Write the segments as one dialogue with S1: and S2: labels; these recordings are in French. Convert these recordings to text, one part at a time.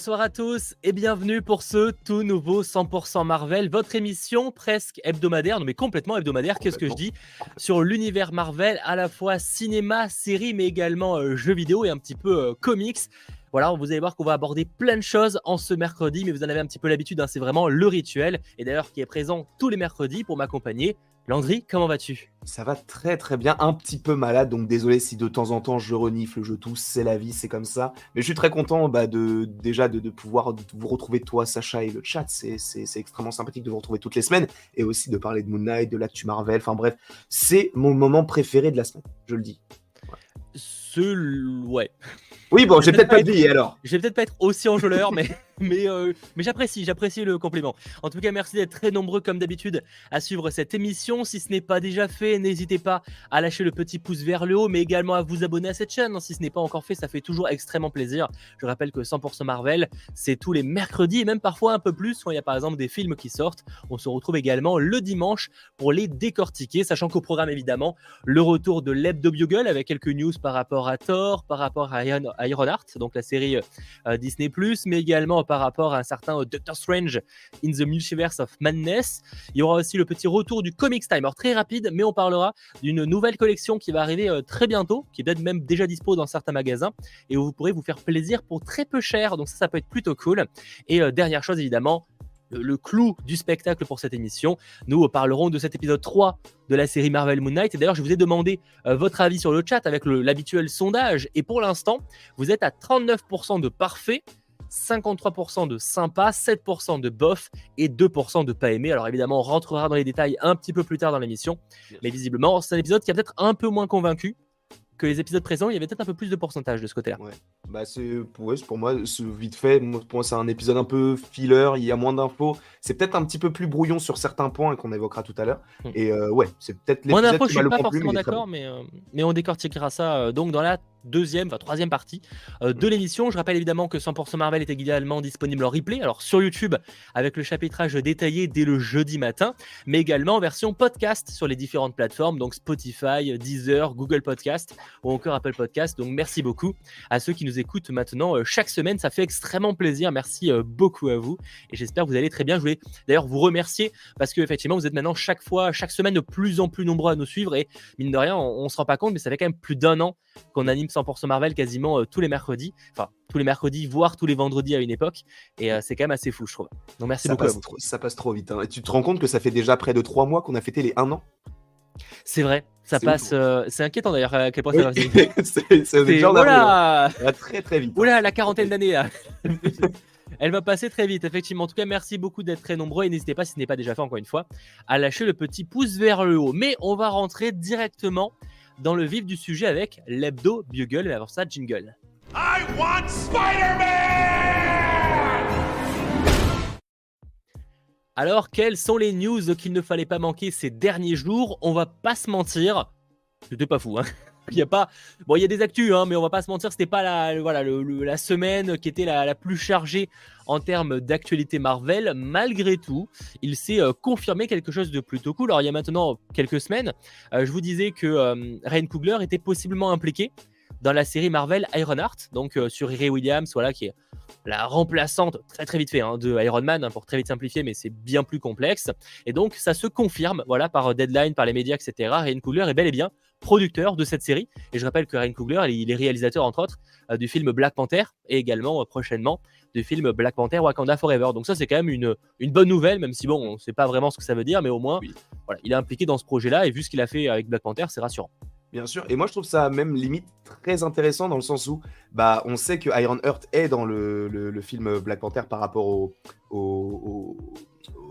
S1: Bonsoir à tous et bienvenue pour ce tout nouveau 100% Marvel, votre émission presque hebdomadaire, non mais complètement hebdomadaire, qu'est-ce que je dis Sur l'univers Marvel, à la fois cinéma, série, mais également euh, jeux vidéo et un petit peu euh, comics. Voilà, vous allez voir qu'on va aborder plein de choses en ce mercredi, mais vous en avez un petit peu l'habitude, hein, c'est vraiment le rituel, et d'ailleurs qui est présent tous les mercredis pour m'accompagner. Landry, comment vas-tu?
S2: Ça va très très bien, un petit peu malade, donc désolé si de temps en temps je renifle, je tousse, c'est la vie, c'est comme ça. Mais je suis très content bah, de, déjà de, pouvoir vous retrouver toi, Sacha et le chat, c'est extrêmement sympathique de vous retrouver toutes les semaines, et aussi de parler de Moon Knight, de l'actu Marvel, enfin bref, c'est mon moment préféré de la semaine, je le dis.
S1: Ce... Ouais.
S2: Oui, bon, j'ai peut-être pas dit alors.
S1: Je vais peut-être pas être aussi enjôleur, mais mais, euh, mais j'apprécie, j'apprécie le compliment. En tout cas, merci d'être très nombreux comme d'habitude à suivre cette émission. Si ce n'est pas déjà fait, n'hésitez pas à lâcher le petit pouce vers le haut, mais également à vous abonner à cette chaîne. Si ce n'est pas encore fait, ça fait toujours extrêmement plaisir. Je rappelle que 100% Marvel, c'est tous les mercredis et même parfois un peu plus quand il y a par exemple des films qui sortent. On se retrouve également le dimanche pour les décortiquer, sachant qu'au programme évidemment, le retour de l'Hebdo Bugle avec quelques news par rapport à Thor, par rapport à Ironheart, donc la série euh, Disney+, mais également par rapport à un certain euh, Doctor Strange in the Multiverse of Madness. Il y aura aussi le petit retour du Comics Timer, très rapide, mais on parlera d'une nouvelle collection qui va arriver euh, très bientôt, qui est peut-être même déjà dispo dans certains magasins, et où vous pourrez vous faire plaisir pour très peu cher. Donc ça, ça peut être plutôt cool. Et euh, dernière chose, évidemment, le clou du spectacle pour cette émission. Nous parlerons de cet épisode 3 de la série Marvel Moon Knight. Et d'ailleurs, je vous ai demandé votre avis sur le chat avec l'habituel sondage. Et pour l'instant, vous êtes à 39% de parfait 53% de sympa, 7% de bof et 2% de pas aimé. Alors évidemment, on rentrera dans les détails un petit peu plus tard dans l'émission, mais visiblement, c'est un épisode qui a peut-être un peu moins convaincu que les épisodes présents, il y avait peut-être un peu plus de pourcentage de ce côté-là.
S2: Ouais. Bah c'est pour, pour moi, vite fait, pour moi c'est un épisode un peu filler, il y a moins d'infos, c'est peut-être un petit peu plus brouillon sur certains points qu'on évoquera tout à l'heure. Hmm. Et euh, ouais, c'est peut-être
S1: l'épisode Moins d'infos, je suis pas forcément d'accord, mais, euh, mais on décortiquera ça euh, donc dans la deuxième, enfin troisième partie euh, de l'émission. Je rappelle évidemment que 100% Marvel est également disponible en replay, alors sur YouTube avec le chapitrage détaillé dès le jeudi matin, mais également en version podcast sur les différentes plateformes, donc Spotify, Deezer, Google Podcast ou encore Apple Podcast. Donc merci beaucoup à ceux qui nous écoutent maintenant euh, chaque semaine, ça fait extrêmement plaisir. Merci euh, beaucoup à vous et j'espère que vous allez très bien. Je voulais d'ailleurs vous remercier parce que effectivement vous êtes maintenant chaque fois, chaque semaine de plus en plus nombreux à nous suivre et mine de rien, on, on se rend pas compte, mais ça fait quand même plus d'un an qu'on anime 100% Marvel quasiment euh, tous les mercredis. Enfin, tous les mercredis, voire tous les vendredis à une époque. Et euh, c'est quand même assez fou, je trouve. Donc merci
S2: ça
S1: beaucoup.
S2: Passe trop, ça passe trop vite. Hein. Et tu te rends compte que ça fait déjà près de trois mois qu'on a fêté les un an?
S1: C'est vrai, ça passe. Euh, c'est inquiétant d'ailleurs à quel point ça va.
S2: c'est déjà très très vite.
S1: Hein. Oula, la quarantaine d'années Elle va passer très vite, effectivement. En tout cas, merci beaucoup d'être très nombreux et n'hésitez pas, si ce n'est pas déjà fait encore une fois, à lâcher le petit pouce vers le haut. Mais on va rentrer directement dans le vif du sujet avec l'hebdo Bugle et avant ça, jingle. I want Alors, quelles sont les news qu'il ne fallait pas manquer ces derniers jours? On va pas se mentir, c'était pas fou, hein il y a pas bon il y a des actus hein, mais on va pas se mentir c'était pas la voilà la semaine qui était la, plus chargée en termes d'actualité Marvel malgré tout il s'est euh, confirmé quelque chose de plutôt cool alors il y a maintenant quelques semaines euh, je vous disais que euh, Ryan Coogler était possiblement impliqué dans la série Marvel Ironheart donc sur Ray Williams voilà qui est la remplaçante, très très vite fait, hein, de Iron Man, hein, pour très vite simplifier, mais c'est bien plus complexe. Et donc, ça se confirme, voilà, par Deadline, par les médias, etc. Ryan Coogler est bel et bien producteur de cette série. Et je rappelle que Ryan Coogler, il est réalisateur, entre autres, euh, du film Black Panther et également euh, prochainement du film Black Panther Wakanda Forever. Donc ça, c'est quand même une, une bonne nouvelle, même si bon, on ne sait pas vraiment ce que ça veut dire, mais au moins, voilà, il est impliqué dans ce projet-là et vu ce qu'il a fait avec Black Panther, c'est rassurant.
S2: Bien sûr, et moi je trouve ça même limite très intéressant dans le sens où bah, on sait que Iron Heart est dans le, le, film Black Panther par rapport au, au,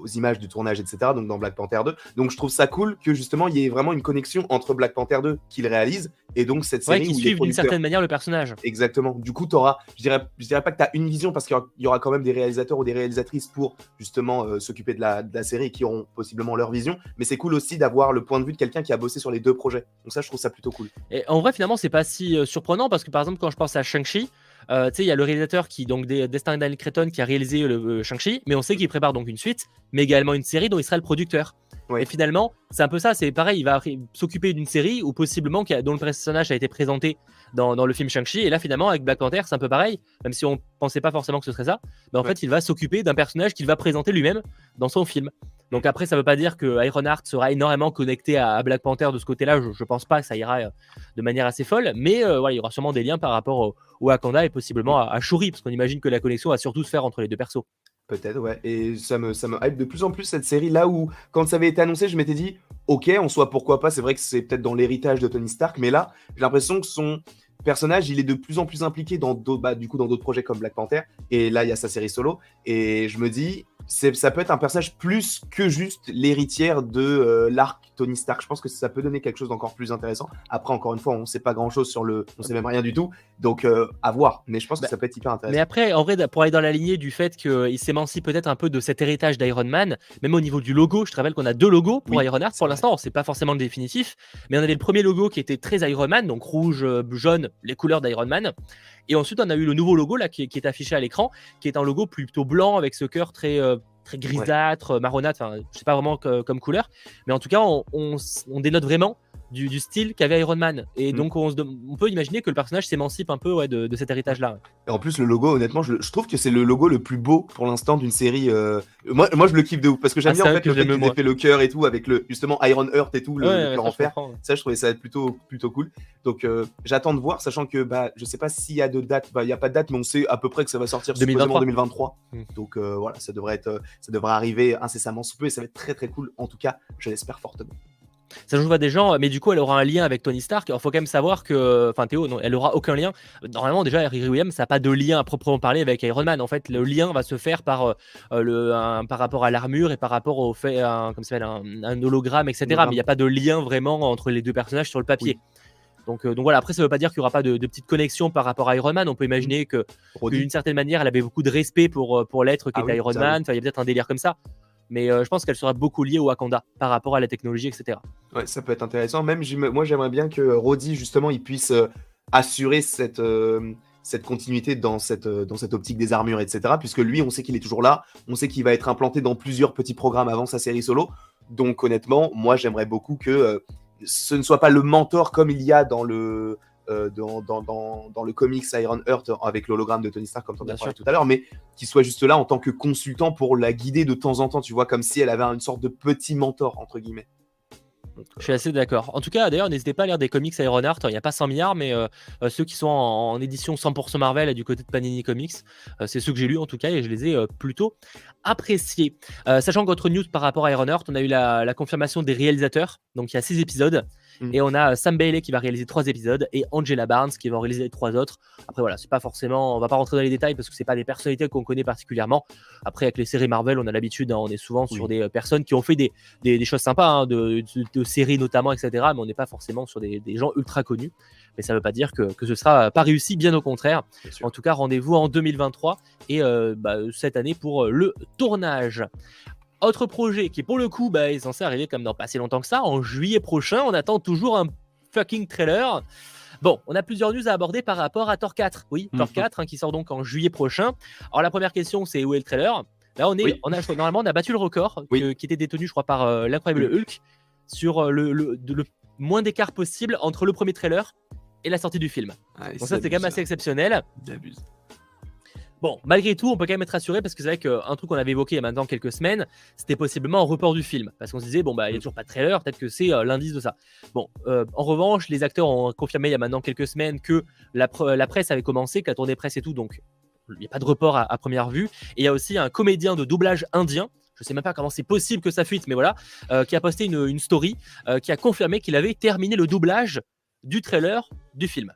S2: aux images du tournage, etc. Donc dans Black Panther 2. Donc je trouve ça cool que justement il y ait vraiment une connexion entre Black Panther 2 qu'il réalise et donc cette série.
S1: Ouais, qui suivent d'une certaine manière le personnage.
S2: Exactement. Du coup, auras, je dirais, je dirais pas que tu as une vision parce qu'il y aura quand même des réalisateurs ou des réalisatrices pour justement euh, s'occuper de la, de la, série qui auront possiblement leur vision. Mais c'est cool aussi d'avoir le point de vue de quelqu'un qui a bossé sur les deux projets. Donc ça, je trouve ça plutôt cool.
S1: Et en vrai, finalement, c'est pas si euh, surprenant parce que par exemple, quand je pense à Shang-Chi, euh, il y a le réalisateur qui, donc, Destin Daniel Cretton, qui a réalisé le Shang-Chi, mais on sait qu'il prépare donc une suite, mais également une série dont il sera le producteur. Et finalement, c'est un peu ça, c'est pareil, il va s'occuper d'une série où possiblement dont le personnage a été présenté dans, le film Shang-Chi. Et là, finalement, avec Black Panther, c'est un peu pareil, même si on pensait pas forcément que ce serait ça. Mais en fait, il va s'occuper d'un personnage qu'il va présenter lui-même dans son film. Donc après, ça veut pas dire que Ironheart sera énormément connecté à, Black Panther de ce côté-là. Je, je, pense pas que ça ira euh, de manière assez folle, mais euh, il y aura sûrement des liens par rapport au, Wakanda et possiblement à, à Shuri, parce qu'on imagine que la connexion va surtout se faire entre les deux persos.
S2: Peut-être, ouais. Et ça me, ça me hype de plus en plus cette série là où, quand ça avait été annoncé, je m'étais dit, ok, en soit pourquoi pas. C'est vrai que c'est peut-être dans l'héritage de Tony Stark, mais là, j'ai l'impression que son personnage, il est de plus en plus impliqué dans d'autres, bah, projets comme Black Panther. Et là, il y a sa série solo. Et je me dis, ça peut être un personnage plus que juste l'héritière de euh, l'arc Tony Stark. Je pense que ça peut donner quelque chose d'encore plus intéressant. Après, encore une fois, on ne sait pas grand chose sur le. On sait même rien du tout. Donc, euh, à voir. Mais je pense que bah, ça peut être hyper intéressant.
S1: Mais après, en vrai, pour aller dans la lignée du fait qu'il s'émancie peut-être un peu de cet héritage d'Iron Man, même au niveau du logo, je te rappelle qu'on a deux logos pour Iron Heart. Pour l'instant, c'est pas forcément le définitif. Mais on avait le premier logo qui était très Iron Man, donc rouge, euh, jaune, les couleurs d'Iron Man. Et ensuite, on a eu le nouveau logo là qui, est affiché à l'écran, qui est un logo plutôt blanc avec ce cœur très très grisâtre, marronâtre, enfin, je sais pas vraiment comme couleur, mais en tout cas, on, on dénote vraiment du, style qu'avait Iron Man. Et mm. donc, on, on, peut imaginer que le personnage s'émancipe un peu ouais, de, cet héritage-là.
S2: Et en plus, le logo, honnêtement, je, trouve que c'est le logo le plus beau pour l'instant d'une série. Euh, moi, moi, je le kiffe de ouf parce que j'aime ah, bien en fait, le fait qu'ils fait le cœur et tout avec le justement Iron Earth et tout, le, cœur en fer. Ça, je trouvais ça plutôt, plutôt cool. Donc, euh, j'attends de voir, sachant que bah, je sais pas s'il y a de date, bah, il n'y a pas de date, mais on sait à peu près que ça va sortir 2023. 2023. Mm. Donc, euh, voilà, ça devrait, être, ça devrait arriver incessamment sous peu et ça va être très très cool. En tout cas, je l'espère fortement.
S1: Ça joue à des gens, mais du coup, elle aura un lien avec Tony Stark. Il faut quand même savoir que, enfin, Théo, non, elle aura aucun lien. Normalement, déjà, Riri Williams, ça n'a pas de lien à proprement parler avec Iron Man. En fait, le lien va se faire par, euh, le, par rapport à l'armure et par rapport au fait, un, comme ça un, un hologramme, etc. Mais il n'y a pas de lien vraiment entre les deux personnages sur le papier. Donc, euh, donc, voilà, après, ça ne veut pas dire qu'il n'y aura pas de, de petite connexion par rapport à Iron Man. On peut imaginer que, d'une certaine manière, elle avait beaucoup de respect pour, euh, pour l'être qui ah était Iron Man. il y a peut-être un délire comme ça mais euh, je pense qu'elle sera beaucoup liée au Wakanda par rapport à la technologie, etc.
S2: Ouais, ça peut être intéressant. Même moi, j'aimerais bien que Roddy, justement, il puisse euh, assurer cette, euh, cette continuité dans cette, dans cette optique des armures, etc. Puisque lui, on sait qu'il est toujours là, on sait qu'il va être implanté dans plusieurs petits programmes avant sa série solo. Donc, honnêtement, moi, j'aimerais beaucoup que ce ne soit pas le mentor comme il y a dans le euh, dans, dans, dans, le comics Iron Heart avec l'hologramme de Tony Stark, comme tu as parlé tout à l'heure, mais qui soit juste là en tant que consultant pour la guider de temps en temps, tu vois, comme si elle avait une sorte de petit mentor, entre guillemets.
S1: Je suis assez d'accord. En tout cas, d'ailleurs, n'hésitez pas à lire des comics Ironheart. Il n'y a pas 100 milliards, mais euh, euh, ceux qui sont en, édition 100% Marvel et du côté de Panini Comics, c'est ceux que j'ai lus en tout cas et je les ai plutôt appréciés. sachant qu'autre news par rapport à Ironheart, on a eu la, la, confirmation des réalisateurs. Donc il y a 6 épisodes. Mm. Et on a Sam Bailey qui va réaliser trois épisodes et Angela Barnes qui va en réaliser les trois autres. Après voilà, c'est pas forcément, on va pas rentrer dans les détails parce que c'est pas des personnalités qu'on connaît particulièrement. Après avec les séries Marvel, on a l'habitude, hein, on est souvent sur des euh, personnes qui ont fait des, des, choses sympas, hein, de, de, séries notamment, etc. Mais on n'est pas forcément sur des, des, gens ultra connus. Mais ça ne veut pas dire que, que ce sera pas réussi, bien au contraire. En tout cas, rendez-vous en 2023 et euh, bah, cette année pour euh, le tournage. Autre projet qui, pour le coup, bah, est censé arriver comme dans pas si longtemps que ça, en juillet prochain. On attend toujours un fucking trailer. Bon, on a plusieurs news à aborder par rapport à Thor 4. Oui, Thor 4 mhm. hein, qui sort donc en juillet prochain. Alors la première question, c'est où est le trailer? Là, on est, on a, normalement, on a battu le record qui était détenu, je crois, par euh, l'incroyable Hulk sur euh, le, le, le, moins d'écart possible entre le premier trailer et la sortie du film. Ah, donc ça, c'est quand même assez exceptionnel. J'abuse. Bon, malgré tout, on peut quand même être rassuré parce que c'est vrai qu'un truc qu'on avait évoqué il y a maintenant quelques semaines, c'était possiblement un report du film. Parce qu'on se disait, bon, bah, il n'y a toujours pas de trailer, peut-être que c'est euh, l'indice de ça. Bon, euh, en revanche, les acteurs ont confirmé il y a maintenant quelques semaines que la, presse avait commencé, que la tournée presse et tout, donc il n'y a pas de report à, première vue. Et il y a aussi un comédien de doublage indien je sais même pas comment c'est possible que ça fuite, mais voilà, euh, qui a posté une, une story qui a confirmé qu'il avait terminé le doublage du trailer du film.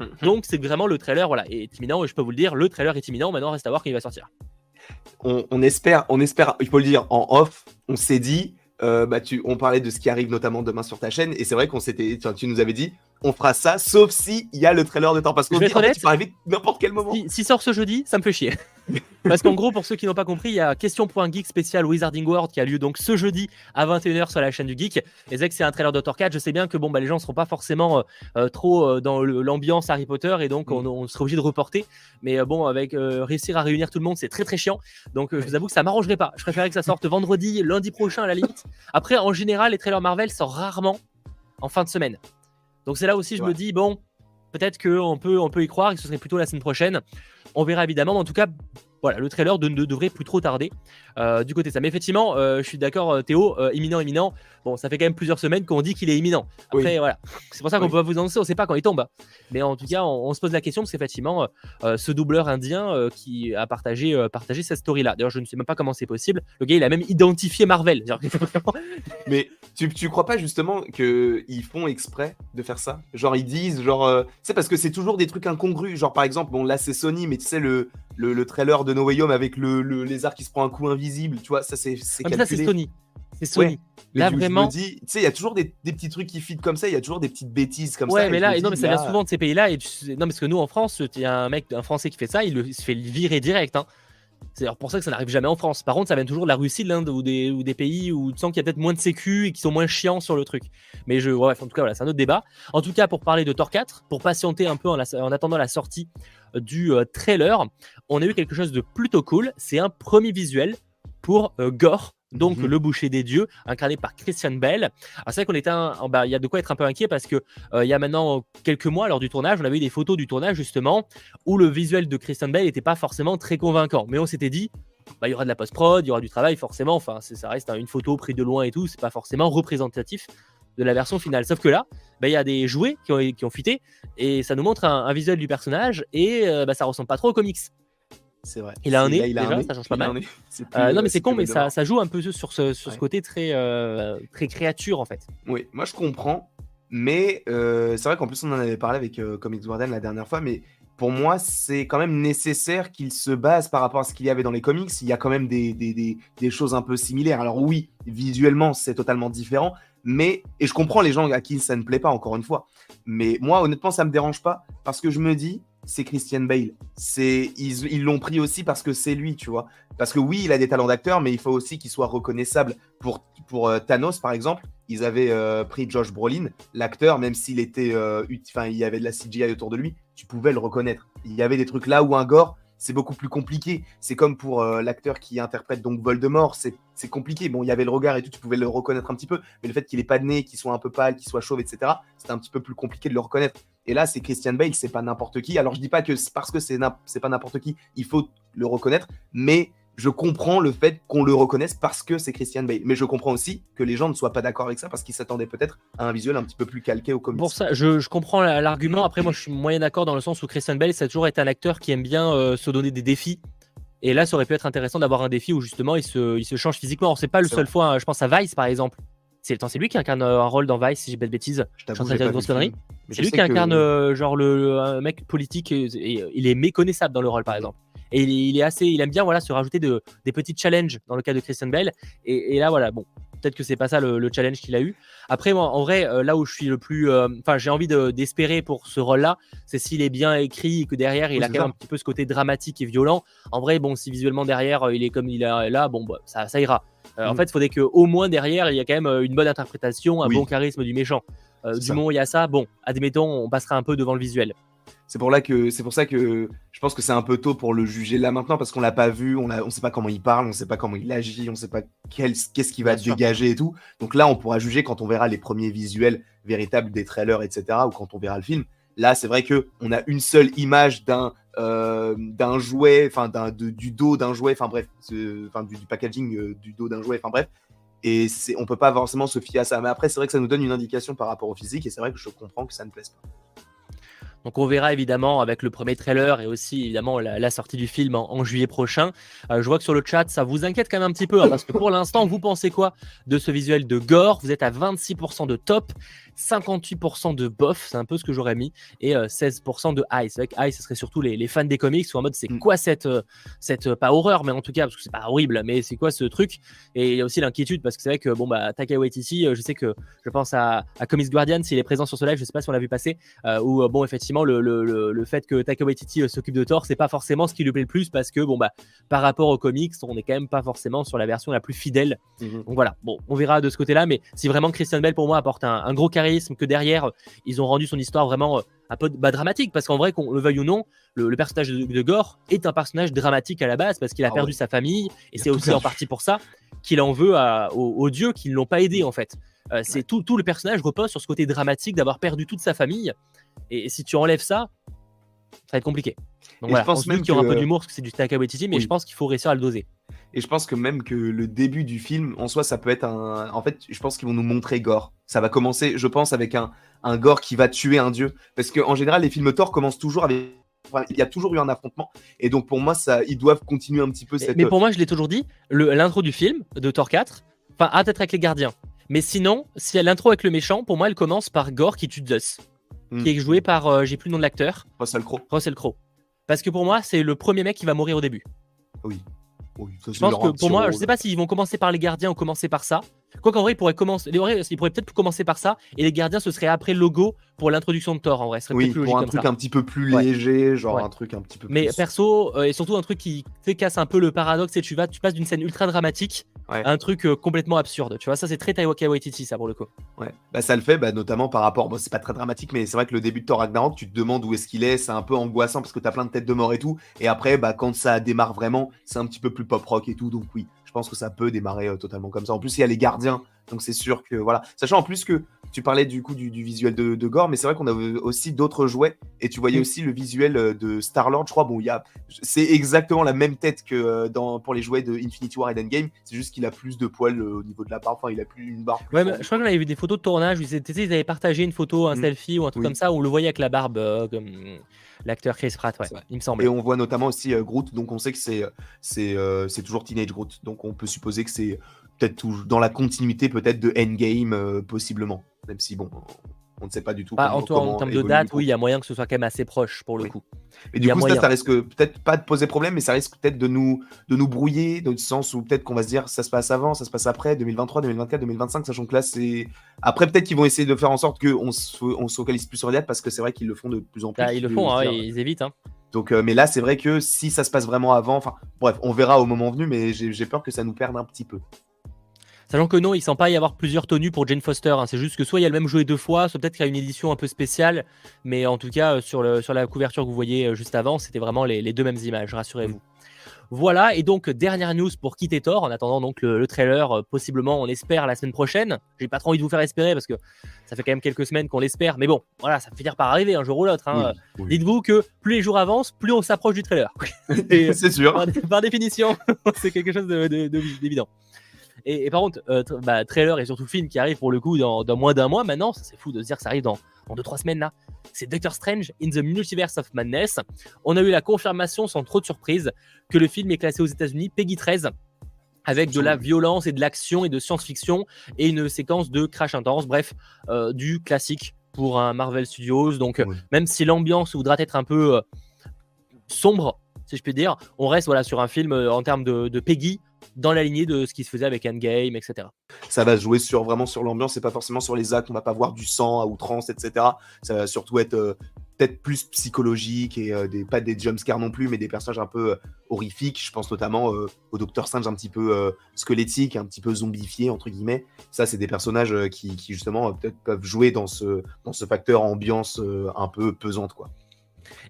S1: Mhm. Donc c'est vraiment le trailer voilà, est imminent et je peux vous le dire, le trailer est imminent. Maintenant, reste à voir quand il va sortir.
S2: On, espère, on espère, il faut le dire en off, on s'est dit, euh, bah tu, on parlait de ce qui arrive notamment demain sur ta chaîne et c'est vrai qu'on s'était, tu nous avais dit, on fera ça, sauf si il y a le trailer de temps parce qu'on dit, en fait, il peut arriver n'importe quel moment.
S1: Si, sort ce jeudi, ça me fait chier. Parce qu'en gros, pour ceux qui n'ont pas compris, il y a Question.geek spécial Wizarding World qui a lieu donc ce jeudi à 21h sur la chaîne du Geek. Et que c'est un trailer de Thor 4. Je sais bien que bon, bah, les gens ne seront pas forcément euh, euh, trop euh, dans l'ambiance Harry Potter et donc on, on, sera obligé de reporter. Mais bon, avec réussir à réunir tout le monde, c'est très très chiant. Donc je vous avoue que ça m'arrangerait pas. Je préférerais que ça sorte vendredi, lundi prochain à la limite. Après, en général, les trailers Marvel sortent rarement en fin de semaine. Donc c'est là aussi, je me dis, bon, peut-être qu'on peut, on peut y croire et que ce serait plutôt la semaine prochaine. On verra évidemment. en tout cas, voilà, le trailer ne devrait plus trop tarder euh, du côté de ça. Mais effectivement, euh, je suis d'accord, euh, Théo, imminent, imminent. Bon, ça fait quand même plusieurs semaines qu'on dit qu'il est imminent. Après, voilà, c'est pour ça qu'on peut pas vous annoncer, on ne sait pas quand il tombe. Hein. Mais en tout cas, on, se pose la question parce qu'effectivement, ce doubleur indien qui a partagé, partagé cette story-là. D'ailleurs, je ne sais même pas comment c'est possible. Le gars, il a même identifié Marvel.
S2: Mais tu, tu crois pas justement qu'ils font exprès de faire ça? Genre, ils disent, genre, c'est parce que c'est toujours des trucs incongrus. Genre, par exemple, bon, là, c'est Sony, mais tu sais, le, le, trailer de No Way Home avec le, lézard qui se prend un coup invisible, tu vois, ça c'est
S1: ah, ça c'est Sony. C'est Sony. là vraiment.
S2: Tu sais, il y a toujours des, petits trucs qui fit comme ça, il y a toujours des petites bêtises comme
S1: ça.
S2: Ouais,
S1: mais là, non, mais ça vient souvent de ces pays-là. Et Non, parce que nous en France, il y a un mec, un Français qui fait ça, il, se fait virer direct. Hein. C'est pour ça que ça n'arrive jamais en France. Par contre, ça vient toujours de la Russie, de l'Inde ou des, ou des pays où tu sens qu'il y a peut-être moins de sécu et qui sont moins chiants sur le truc. Mais je, bref, en tout cas, voilà, c'est un autre débat. En tout cas, pour parler de Thor 4, pour patienter un peu en, en attendant la sortie du euh, trailer, on a eu quelque chose de plutôt cool. C'est un premier visuel pour euh, Gore, donc mhm. le boucher des dieux, incarné par Christian Bell. c'est vrai qu'on était, bah, il y a de quoi être un peu inquiet parce que euh, il y a maintenant quelques mois, lors du tournage, on avait eu des photos du tournage justement où le visuel de Christian Bell n'était pas forcément très convaincant. Mais on s'était dit, bah, il y aura de la post-prod, il y aura du travail forcément. Enfin, ça reste une photo prise de loin et tout, c'est pas forcément représentatif de la version finale. Sauf que là, bah, il y a des jouets qui ont, qui ont fuité et ça nous montre un, visuel du personnage et euh, bah, ça ressemble pas trop aux comics.
S2: C'est vrai.
S1: Il a un nez, déjà, ça change pas mal. Euh, non, mais c'est con, mais ça, ça, joue un peu sur ce, sur ce côté très, euh, très créature en fait.
S2: Oui, moi je comprends, mais c'est vrai qu'en plus on en avait parlé avec Comics Warden la dernière fois, mais pour moi, c'est quand même nécessaire qu'il se base par rapport à ce qu'il y avait dans les comics. Il y a quand même des, des, des, des choses un peu similaires. Alors oui, visuellement, c'est totalement différent, mais, et je comprends les gens à qui ça ne plaît pas, encore une fois. Mais moi, honnêtement, ça me dérange pas parce que je me dis, c'est Christian Bale. C'est, ils l'ont pris aussi parce que c'est lui, tu vois. Parce que oui, il a des talents d'acteur, mais il faut aussi qu'il soit reconnaissable. Pour, pour euh, Thanos, par exemple, ils avaient euh, pris Josh Brolin, l'acteur, même s'il était, euh, enfin, il y avait de la CGI autour de lui, tu pouvais le reconnaître. Il y avait des trucs là où un gore, c'est beaucoup plus compliqué. C'est comme pour euh, l'acteur qui interprète donc Voldemort, c'est compliqué. Bon, il y avait le regard et tout, tu pouvais le reconnaître un petit peu, mais le fait qu'il ait pas de nez, qu'il soit un peu pâle, qu'il soit chauve, etc., c'était un petit peu plus compliqué de le reconnaître. Et là, c'est Christian Bale, c'est pas n'importe qui. Alors, je dis pas que parce que c'est pas n'importe qui, il faut le reconnaître, mais je comprends le fait qu'on le reconnaisse parce que c'est Christian Bale. Mais je comprends aussi que les gens ne soient pas d'accord avec ça parce qu'ils s'attendaient peut-être à un visuel un petit peu plus calqué au comics.
S1: Pour ça, je, comprends l'argument. Après, moi, je suis moyen d'accord dans le sens où Christian Bale, ça a toujours été un acteur qui aime bien euh, se donner des défis. Et là, ça aurait pu être intéressant d'avoir un défi où justement il se, il se change physiquement. Alors, c'est pas le seul fois, hein. je pense à Vice par exemple. C'est lui qui incarne euh, un rôle dans Vice, si j'ai pas de bêtises. Je, je suis grosse connerie. C'est lui qui incarne euh, genre le, un mec politique et, il est méconnaissable dans le rôle par exemple. Et il, est assez, il aime bien voilà se rajouter de, des petits challenges dans le cas de Christian Bell. Et, là voilà, bon, peut-être que c'est pas ça le, challenge qu'il a eu. Après moi, en vrai, euh, là où je suis le plus, euh, enfin j'ai envie d'espérer pour ce rôle-là, c'est s'il est bien écrit et que derrière il a quand même un petit peu ce côté dramatique et violent. En vrai, bon, si visuellement derrière il est comme il est là, bon, bah, ça, ça ira. En mm. fait, il faudrait qu'au moins derrière, il y a quand même une bonne interprétation, un bon charisme du méchant. du moment où il y a ça, bon, admettons, on passera un peu devant le visuel.
S2: C'est pour, là que, c'est pour ça que je pense que c'est un peu tôt pour le juger là maintenant parce qu'on l'a pas vu, on ne sait pas comment il parle, on ne sait pas comment il agit, on ne sait pas qu'est-ce qu'il va dégager et tout. Donc là, on pourra juger quand on verra les premiers visuels véritables des trailers, etc. ou quand on verra le film. Là, c'est vrai que on a une seule image d'un euh, d'un jouet, enfin du dos d'un jouet, enfin bref, enfin du, packaging euh, du dos d'un jouet, enfin bref. Et on peut pas forcément se fier à ça. Mais après, c'est vrai que ça nous donne une indication par rapport au physique, et c'est vrai que je comprends que ça ne plaise pas.
S1: Donc on verra évidemment avec le premier trailer et aussi évidemment la, sortie du film en, juillet prochain. Euh, je vois que sur le chat ça vous inquiète quand même un petit peu hein, parce que pour l'instant vous pensez quoi de ce visuel de gore? Vous êtes à 26% de top, 58% de bof, c'est un peu ce que j'aurais mis, et 16% de high. C'est vrai que high, ce serait surtout les, fans des comics ou en mode c'est mm. quoi cette, cette, pas horreur, mais en tout cas, parce que c'est pas horrible, mais c'est quoi ce truc? Et il y a aussi l'inquiétude parce que c'est vrai que bon, bah, Taika Waititi, je sais que je pense à, à Comics Guardian, s'il est présent sur ce live, je sais pas si on l'a vu passer, où bon, effectivement, le, le, le, fait que Taika Waititi s'occupe de Thor, c'est pas forcément ce qui lui plaît le plus parce que bon, bah, par rapport aux comics, on est quand même pas forcément sur la version la plus fidèle. Mhm. Donc voilà, bon, on verra de ce côté-là, mais si vraiment Christian Bell pour moi apporte un, gros charisme, que derrière ils ont rendu son histoire vraiment euh, un peu bah, dramatique, parce qu'en vrai, qu'on le veuille ou non, le, personnage de, Gore est un personnage dramatique à la base parce qu'il a ah perdu sa famille, et c'est aussi en partie pour ça qu'il en veut aux, dieux qui ne l'ont pas aidé en fait. Euh, c'est tout, tout, le personnage repose sur ce côté dramatique d'avoir perdu toute sa famille, et, si tu enlèves ça, ça va être compliqué. Donc voilà, je pense même qu'il y aura un peu d'humour parce que c'est du Taika Waititi, mais je pense qu'il faut réussir à le doser.
S2: Et je pense que même que le début du film, en soi, ça peut être un. En fait, je pense qu'ils vont nous montrer Gore. Ça va commencer, je pense, avec un, un Gore qui va tuer un dieu. Parce qu'en général, les films Thor commencent toujours avec. il y a toujours eu un affrontement. Et donc, pour moi, ça, ils doivent continuer un petit peu cette.
S1: Mais pour moi, je l'ai toujours dit, l'intro du film de Thor 4, enfin, à peut-être avec les gardiens. Mais sinon, si elle l'intro avec le méchant, pour moi, elle commence par Gore qui tue Zeus. Qui hmm. est joué par, euh, j'ai plus le nom de l'acteur.
S2: Russell Crowe.
S1: Russell Crowe. Parce que pour moi, c'est le premier mec qui va mourir au début.
S2: Oui
S1: je pense que pour moi, je sais pas s'ils vont commencer par les gardiens ou commencer par ça. Quoi qu'en vrai, ils pourraient commencer. ils pourraient peut-être commencer par ça et les gardiens ce serait après logo pour l'introduction de Thor en vrai. Ce serait
S2: oui,
S1: plus
S2: pour un truc un petit peu plus léger, genre un truc un petit peu.
S1: Mais perso euh, et surtout un truc qui casse un peu le paradoxe, et tu vas, tu passes d'une scène ultra dramatique un truc euh, complètement absurde. Tu vois, ça c'est très Taika Waititi, ça pour le coup.
S2: Ouais, bah, ça le fait, bah, notamment par rapport. Bon, c'est pas très dramatique, mais c'est vrai que le début de Thor Ragnarok, tu te demandes où est-ce qu'il est, c'est un peu angoissant parce que t'as plein de têtes de mort et tout. Et après, bah, quand ça démarre vraiment, c'est un petit peu plus pop rock et tout. Donc oui, je pense que ça peut démarrer euh, totalement comme ça. En plus, il y a les gardiens, donc c'est sûr que voilà. Sachant en plus que tu parlais du coup du, visuel de, Gore, mais c'est vrai qu'on a aussi d'autres jouets et tu voyais mm. aussi le visuel euh, de Star Lord. Je crois, bon, il y a, c'est exactement la même tête que euh, dans pour les jouets de Infinity War et Endgame. C'est juste qu'il a plus de poils au niveau de la barbe. Enfin, il a plus une barbe.
S1: ouais, je crois qu'on avait vu des photos de tournage. Ils, ils avaient partagé une photo, un mm. selfie ou un truc comme ça où on le voyait avec la barbe. comme l'acteur Chris Pratt, ouais, il me semble.
S2: Et on voit notamment aussi Groot, donc on sait que c'est c'est c'est toujours Teenage Groot, donc on peut supposer que c'est peut-être dans la continuité peut-être de Endgame euh, possiblement, même si bon, on ne sait pas du tout.
S1: Bah, en, termes de date, oui, il y a moyen que ce soit quand même assez proche pour le coup.
S2: Et du coup, ça, ça, risque peut-être pas de poser problème, mais ça risque peut-être de nous, de nous brouiller, dans le sens où peut-être qu'on va se dire ça se passe avant, ça se passe après, 2023, 2024, 2025, sachant que là, c'est. Après, peut-être qu'ils vont essayer de faire en sorte qu'on se, on se focalise plus sur les dates, parce que c'est vrai qu'ils le font de plus en plus.
S1: Bah, ils le font, hein, ils évitent. Hein.
S2: Donc, euh, mais là, c'est vrai que si ça se passe vraiment avant, enfin, bref, on verra au moment venu, mais j'ai peur que ça nous perde un petit peu.
S1: Sachant que non, il ne sent pas y avoir plusieurs tenues pour Jane Foster. Hein. C'est juste que soit il y a le même jouet deux fois, soit peut-être qu'il y a une édition un peu spéciale. Mais en tout cas, euh, sur, le, sur la couverture que vous voyez euh, juste avant, c'était vraiment les, deux mêmes images, rassurez-vous. Voilà, et donc dernière news pour quitter Thor, en attendant donc le, trailer, euh, possiblement on espère la semaine prochaine. J'ai pas trop envie de vous faire espérer parce que ça fait quand même quelques semaines qu'on l'espère, mais bon, voilà, ça finir par arriver un jour ou l'autre. Hein. Dites-vous que plus les jours avancent, plus on s'approche du trailer.
S2: c'est sûr.
S1: Par, définition, c'est quelque chose d'évident. Et, par contre, euh, bah, trailer et surtout film qui arrive pour le coup dans, moins d'un mois maintenant, c'est fou de se dire que ça arrive dans, dans 2-3 semaines là. C'est Doctor Strange in the Multiverse of Madness. On a eu la confirmation sans trop de surprise que le film est classé aux États-Unis Peggy 13 avec de la violence et de l'action et de science-fiction et une séquence de crash intense, bref, euh, du classique pour un Marvel Studios. Donc, même si l'ambiance voudra être un peu euh, sombre, si je puis dire, on reste voilà, sur un film en termes de, de Peggy dans la lignée de ce qui se faisait avec Endgame, etc.
S2: Ça va jouer sur, vraiment sur l'ambiance et pas forcément sur les actes. On va pas voir du sang à outrance, etc. Ça va surtout être euh, peut-être plus psychologique et euh, des, pas des jumpscares non plus, mais des personnages un peu euh, horrifiques. Je pense notamment au Docteur Strange un petit peu squelettique, un petit peu zombifié, entre guillemets. Ça, c'est des personnages qui, qui, justement peut-être peuvent jouer dans ce, dans ce facteur ambiance un peu pesante, quoi.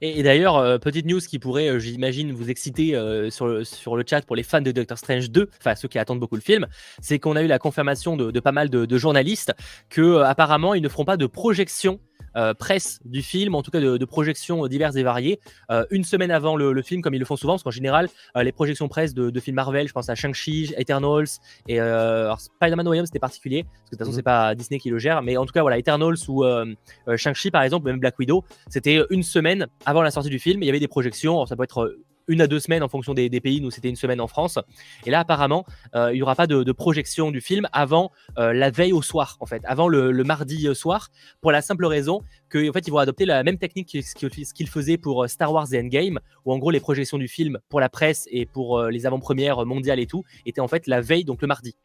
S1: Et, d'ailleurs, euh, petite news qui pourrait, euh, j'imagine, vous exciter euh, sur, le, sur le chat pour les fans de Doctor Strange 2, enfin ceux qui attendent beaucoup le film, c'est qu'on a eu la confirmation de, pas mal de, de journalistes que apparemment ils ne feront pas de projection euh, presse du film, en tout cas de, projections diverses et variées, euh, une semaine avant le, film, comme ils le font souvent, parce qu'en général, euh, les projections presse de, films Marvel, je pense à Shang-Chi, Eternals, et Spider-Man Williams, c'était particulier, parce que de toute façon, mhm. c'est pas Disney qui le gère, mais en tout cas, voilà, Eternals ou Shang-Chi, par exemple, même Black Widow, c'était une semaine avant la sortie du film, il y avait des projections, ça peut être une à deux semaines en fonction des, pays. Nous, c'était une semaine en France. Et là, apparemment, il n'y aura pas de, projection du film avant la veille au soir, en fait, avant le, mardi soir, pour la simple raison qu'en fait, ils vont adopter la même technique qu'ils faisaient pour Star Wars et Endgame, où en gros, les projections du film pour la presse et pour les avant-premières mondiales et tout étaient en fait la veille, donc le mardi.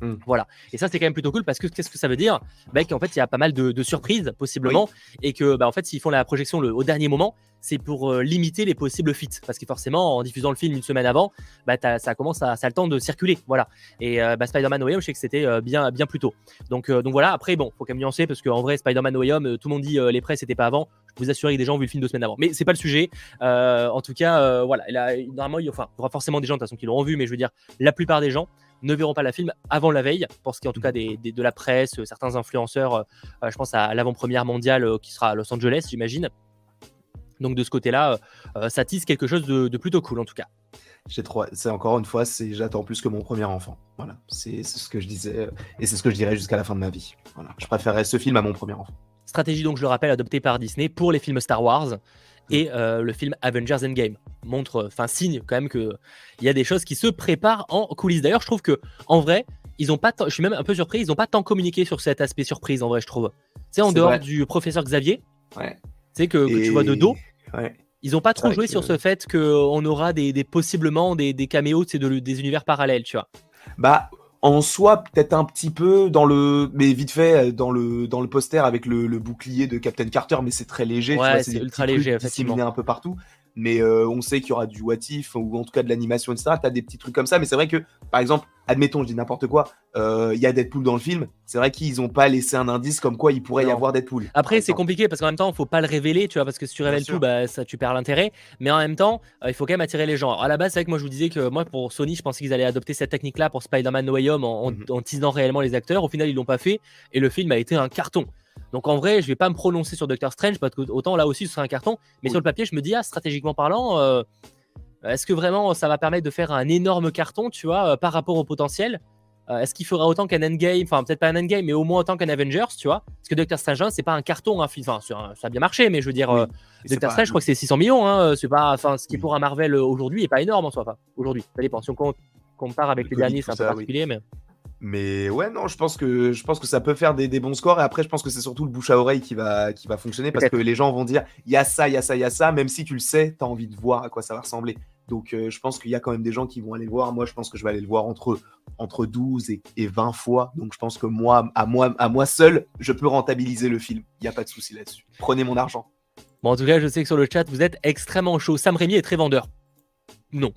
S1: Hmm. Voilà. Et ça, c'est quand même plutôt cool parce que qu'est-ce que ça veut dire? Bah, Qu'en fait, il y a pas mal de, surprises, possiblement. Et que, bah, en fait, s'ils font la projection au dernier moment, c'est pour euh, limiter les possibles fits. Parce que forcément, en diffusant le film une semaine avant, bah, ça commence à, ça a le temps de circuler. Voilà. Et euh, bah, Spider-Man No Way Home, je sais que c'était euh, bien, bien plus tôt. Donc, donc voilà. Après, bon, faut quand même nuancer parce qu'en vrai, Spider-Man No Way Home, tout le monde dit les presse c'était pas avant. Je vous assure que des gens ont vu le film deux semaines avant. Mais c'est pas le sujet. en tout cas, voilà. normalement, il, enfin, y aura forcément des gens de toute façon qui l'auront vu, mais je veux dire, la plupart des gens ne verront pas la film avant la veille, pour ce qui est en tout cas des, de la presse, euh, certains influenceurs, euh, euh, je pense à l'avant-première mondiale qui sera à Los Angeles, j'imagine. Donc de ce côté-là, ça tisse quelque chose de, plutôt cool en tout cas.
S2: J'ai trop, c'est encore une fois, c'est j'attends plus que mon premier enfant. Voilà, c'est ce que je disais et c'est ce que je dirais jusqu'à la fin de ma vie. Voilà, je préférerais ce film à mon premier enfant.
S1: Stratégie donc, je le rappelle, adoptée par Disney pour les films Star Wars et euh, le film Avengers Endgame montre, enfin signe quand même qu'il y a des choses qui se préparent en coulisses. D'ailleurs, je trouve que en vrai, ils ont pas, je suis même un peu surpris, ils n'ont pas tant communiqué sur cet aspect surprise en vrai, je trouve. C'est en dehors du professeur Xavier,
S2: ouais.
S1: c'est que, que, tu vois de dos.
S2: Ouais.
S1: Ils n'ont pas trop joué sur ce fait qu'on aura des, des, possiblement des, des caméos de, des univers parallèles, tu vois.
S2: Bah, en soi peut-être un petit peu dans le mais vite fait dans le dans le poster avec le, le bouclier de Captain Carter mais c'est très léger
S1: ouais, c'est ultra léger effectivement.
S2: un peu partout mais euh, on sait qu'il y aura du what if ou en tout cas de l'animation etc t'as des petits trucs comme ça mais c'est vrai que par exemple admettons je dis n'importe quoi euh, il y a Deadpool dans le film. C'est vrai qu'ils ont pas laissé un indice comme quoi il pourrait y avoir Deadpool.
S1: Après c'est compliqué parce qu'en même temps faut pas le révéler tu vois parce que si tu révèles tout bah ça tu perds l'intérêt. Mais en même temps euh, il faut quand même attirer les gens. Alors, à la base c'est vrai que moi je vous disais que moi pour Sony je pensais qu'ils allaient adopter cette technique là pour Spider-Man No Way Home en, mhm. en teasant réellement les acteurs. Au final ils l'ont pas fait et le film a été un carton donc en vrai, je vais pas me prononcer sur Doctor Strange parce que autant là aussi ce sera un carton, mais sur le papier, je me dis ah stratégiquement parlant, euh, est-ce que vraiment ça va permettre de faire un énorme carton, tu vois, euh, par rapport au potentiel? Euh, Est-ce qu'il fera autant qu'un Endgame, enfin peut-être pas un Endgame, mais au moins autant qu'un Avengers, tu vois? Parce que Doctor Strange, c'est pas un carton, hein, enfin ça a bien marché, mais je veux dire, Doctor Strange, je crois que c'est 600 millions, hein, c'est pas, enfin ce qui est pour un Marvel aujourd'hui est pas énorme en soi, enfin aujourd'hui, ça dépend. Si on compare avec les derniers, c'est un peu particulier, mais.
S2: Mais ouais, non, je pense que je pense que ça peut faire des, bons scores. Et après, je pense que c'est surtout le bouche à oreille qui va qui va fonctionner parce que les gens vont dire il y a ça, il y a ça, il y a ça. Même si tu le sais, tu as envie de voir à quoi ça va ressembler. Donc, euh, je pense qu'il y a quand même des gens qui vont aller le voir. Moi, je pense que je vais aller le voir entre entre 12 et, 20 fois. Donc, je pense que moi, à moi, à moi seul, je peux rentabiliser le film. Il n'y a pas de souci là-dessus. Prenez mon argent.
S1: Bon, en tout cas, je sais que sur le chat, vous êtes extrêmement chaud. Sam Rémy est très vendeur. Non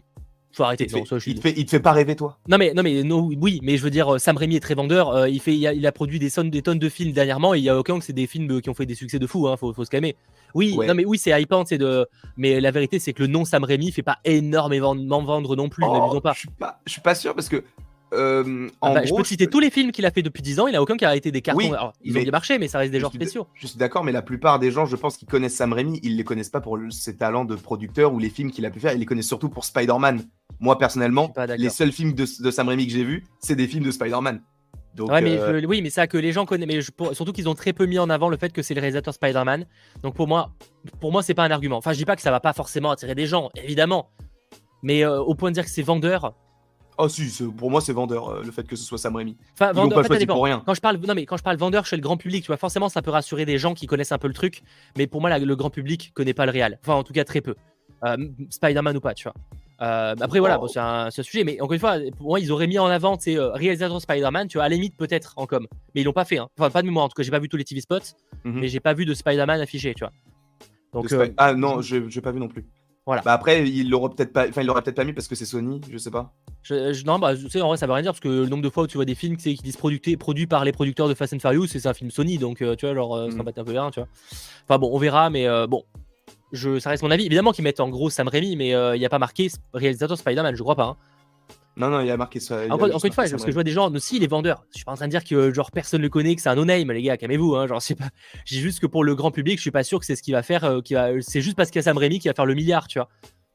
S1: faut arrêter.
S2: Il, te fait, il, te fait, pas rêver, toi?
S1: Non, mais, non, mais oui, mais je veux dire, Sam Raimi est très vendeur. Euh, il, fait, il a, produit des, tonnes, des tonnes de films dernièrement et il y a aucun que c'est des films qui ont fait des succès de fou. Hein, faut, faut se calmer. Oui, non, mais oui, c'est hypant, c'est de. Mais la vérité, c'est que le nom Sam Raimi fait pas énormément vendre non plus.
S2: Oh, pas. Je suis pas, je suis pas sûr parce que euh,
S1: ah bah, je peux citer tous les films qu'il a fait depuis 10 ans, il a aucun qui a arrêté des cartons. ils ont bien marché, mais ça reste des genres spéciaux.
S2: Je suis d'accord, mais la plupart des gens, je pense, qui connaissent Sam Raimi, ils les connaissent pas pour ses talents de producteur ou les films qu'il a pu faire, ils les connaissent surtout pour Spider-Man. Moi, personnellement, les seuls films de, Sam Raimi que j'ai vus, c'est des films de Spider-Man.
S1: ouais, mais euh, oui, mais ça que les gens connaissent, mais surtout qu'ils ont très peu mis en avant le fait que c'est le réalisateur Spider-Man. Donc pour moi, pour moi, c'est pas un argument. Enfin, je dis pas que ça va pas forcément attirer des gens, évidemment, mais euh, au point de dire que c'est vendeur,
S2: Oh si, pour moi c'est vendeur euh, le fait que ce soit Sam Raimi.
S1: Enfin, Ils vendeur, pas choisi pour rien. Quand je parle, non mais quand je parle vendeur chez le grand public, tu vois, forcément ça peut rassurer des gens qui connaissent un peu le truc, mais pour moi le grand public connaît pas le réel. Enfin, en tout cas très peu. Euh, Spider-Man ou pas, tu vois. Euh, après voilà, oh. c'est un, sujet, mais encore une fois, pour moi ils auraient mis en avant ces réalisateurs Spider-Man, tu vois, à la limite peut-être en com, mais ils l'ont pas fait. Hein. Enfin, pas de mémoire, en tout cas j'ai pas vu tous les TV spots, mhm. mais j'ai pas vu de Spider-man affiché, tu vois.
S2: Donc, ah non, j'ai pas vu non plus. Voilà. Bah après, il l'aurait peut-être pas, enfin, il l'aurait peut-être pas mis parce que c'est Sony, je sais pas.
S1: Je, non, bah, tu sais, en vrai, ça veut rien dire parce que le nombre de fois où tu vois des films qui disent produits, produits par les producteurs de Fast and Furious, c'est un film Sony, donc euh, tu vois, genre, euh, ça mm. un peu bien, tu vois. Enfin bon, on verra, mais euh, bon, je, ça reste mon avis. Évidemment qu'ils mettent en gros Sam Raimi, mais il n'y a pas marqué réalisateur Spider-Man, je crois pas. Hein.
S2: Non, non, il a marqué ça.
S1: Encore, une fois, parce que je vois des gens aussi, les vendeurs. Je suis pas en train de dire que genre personne le connaît, que c'est un no-name, les gars, calmez-vous. Hein, genre, c'est pas. J'ai juste que pour le grand public, je suis pas sûr que c'est ce qui va faire. qui va... C'est juste parce qu'il y a Sam Raimi qui va faire le milliard, tu vois.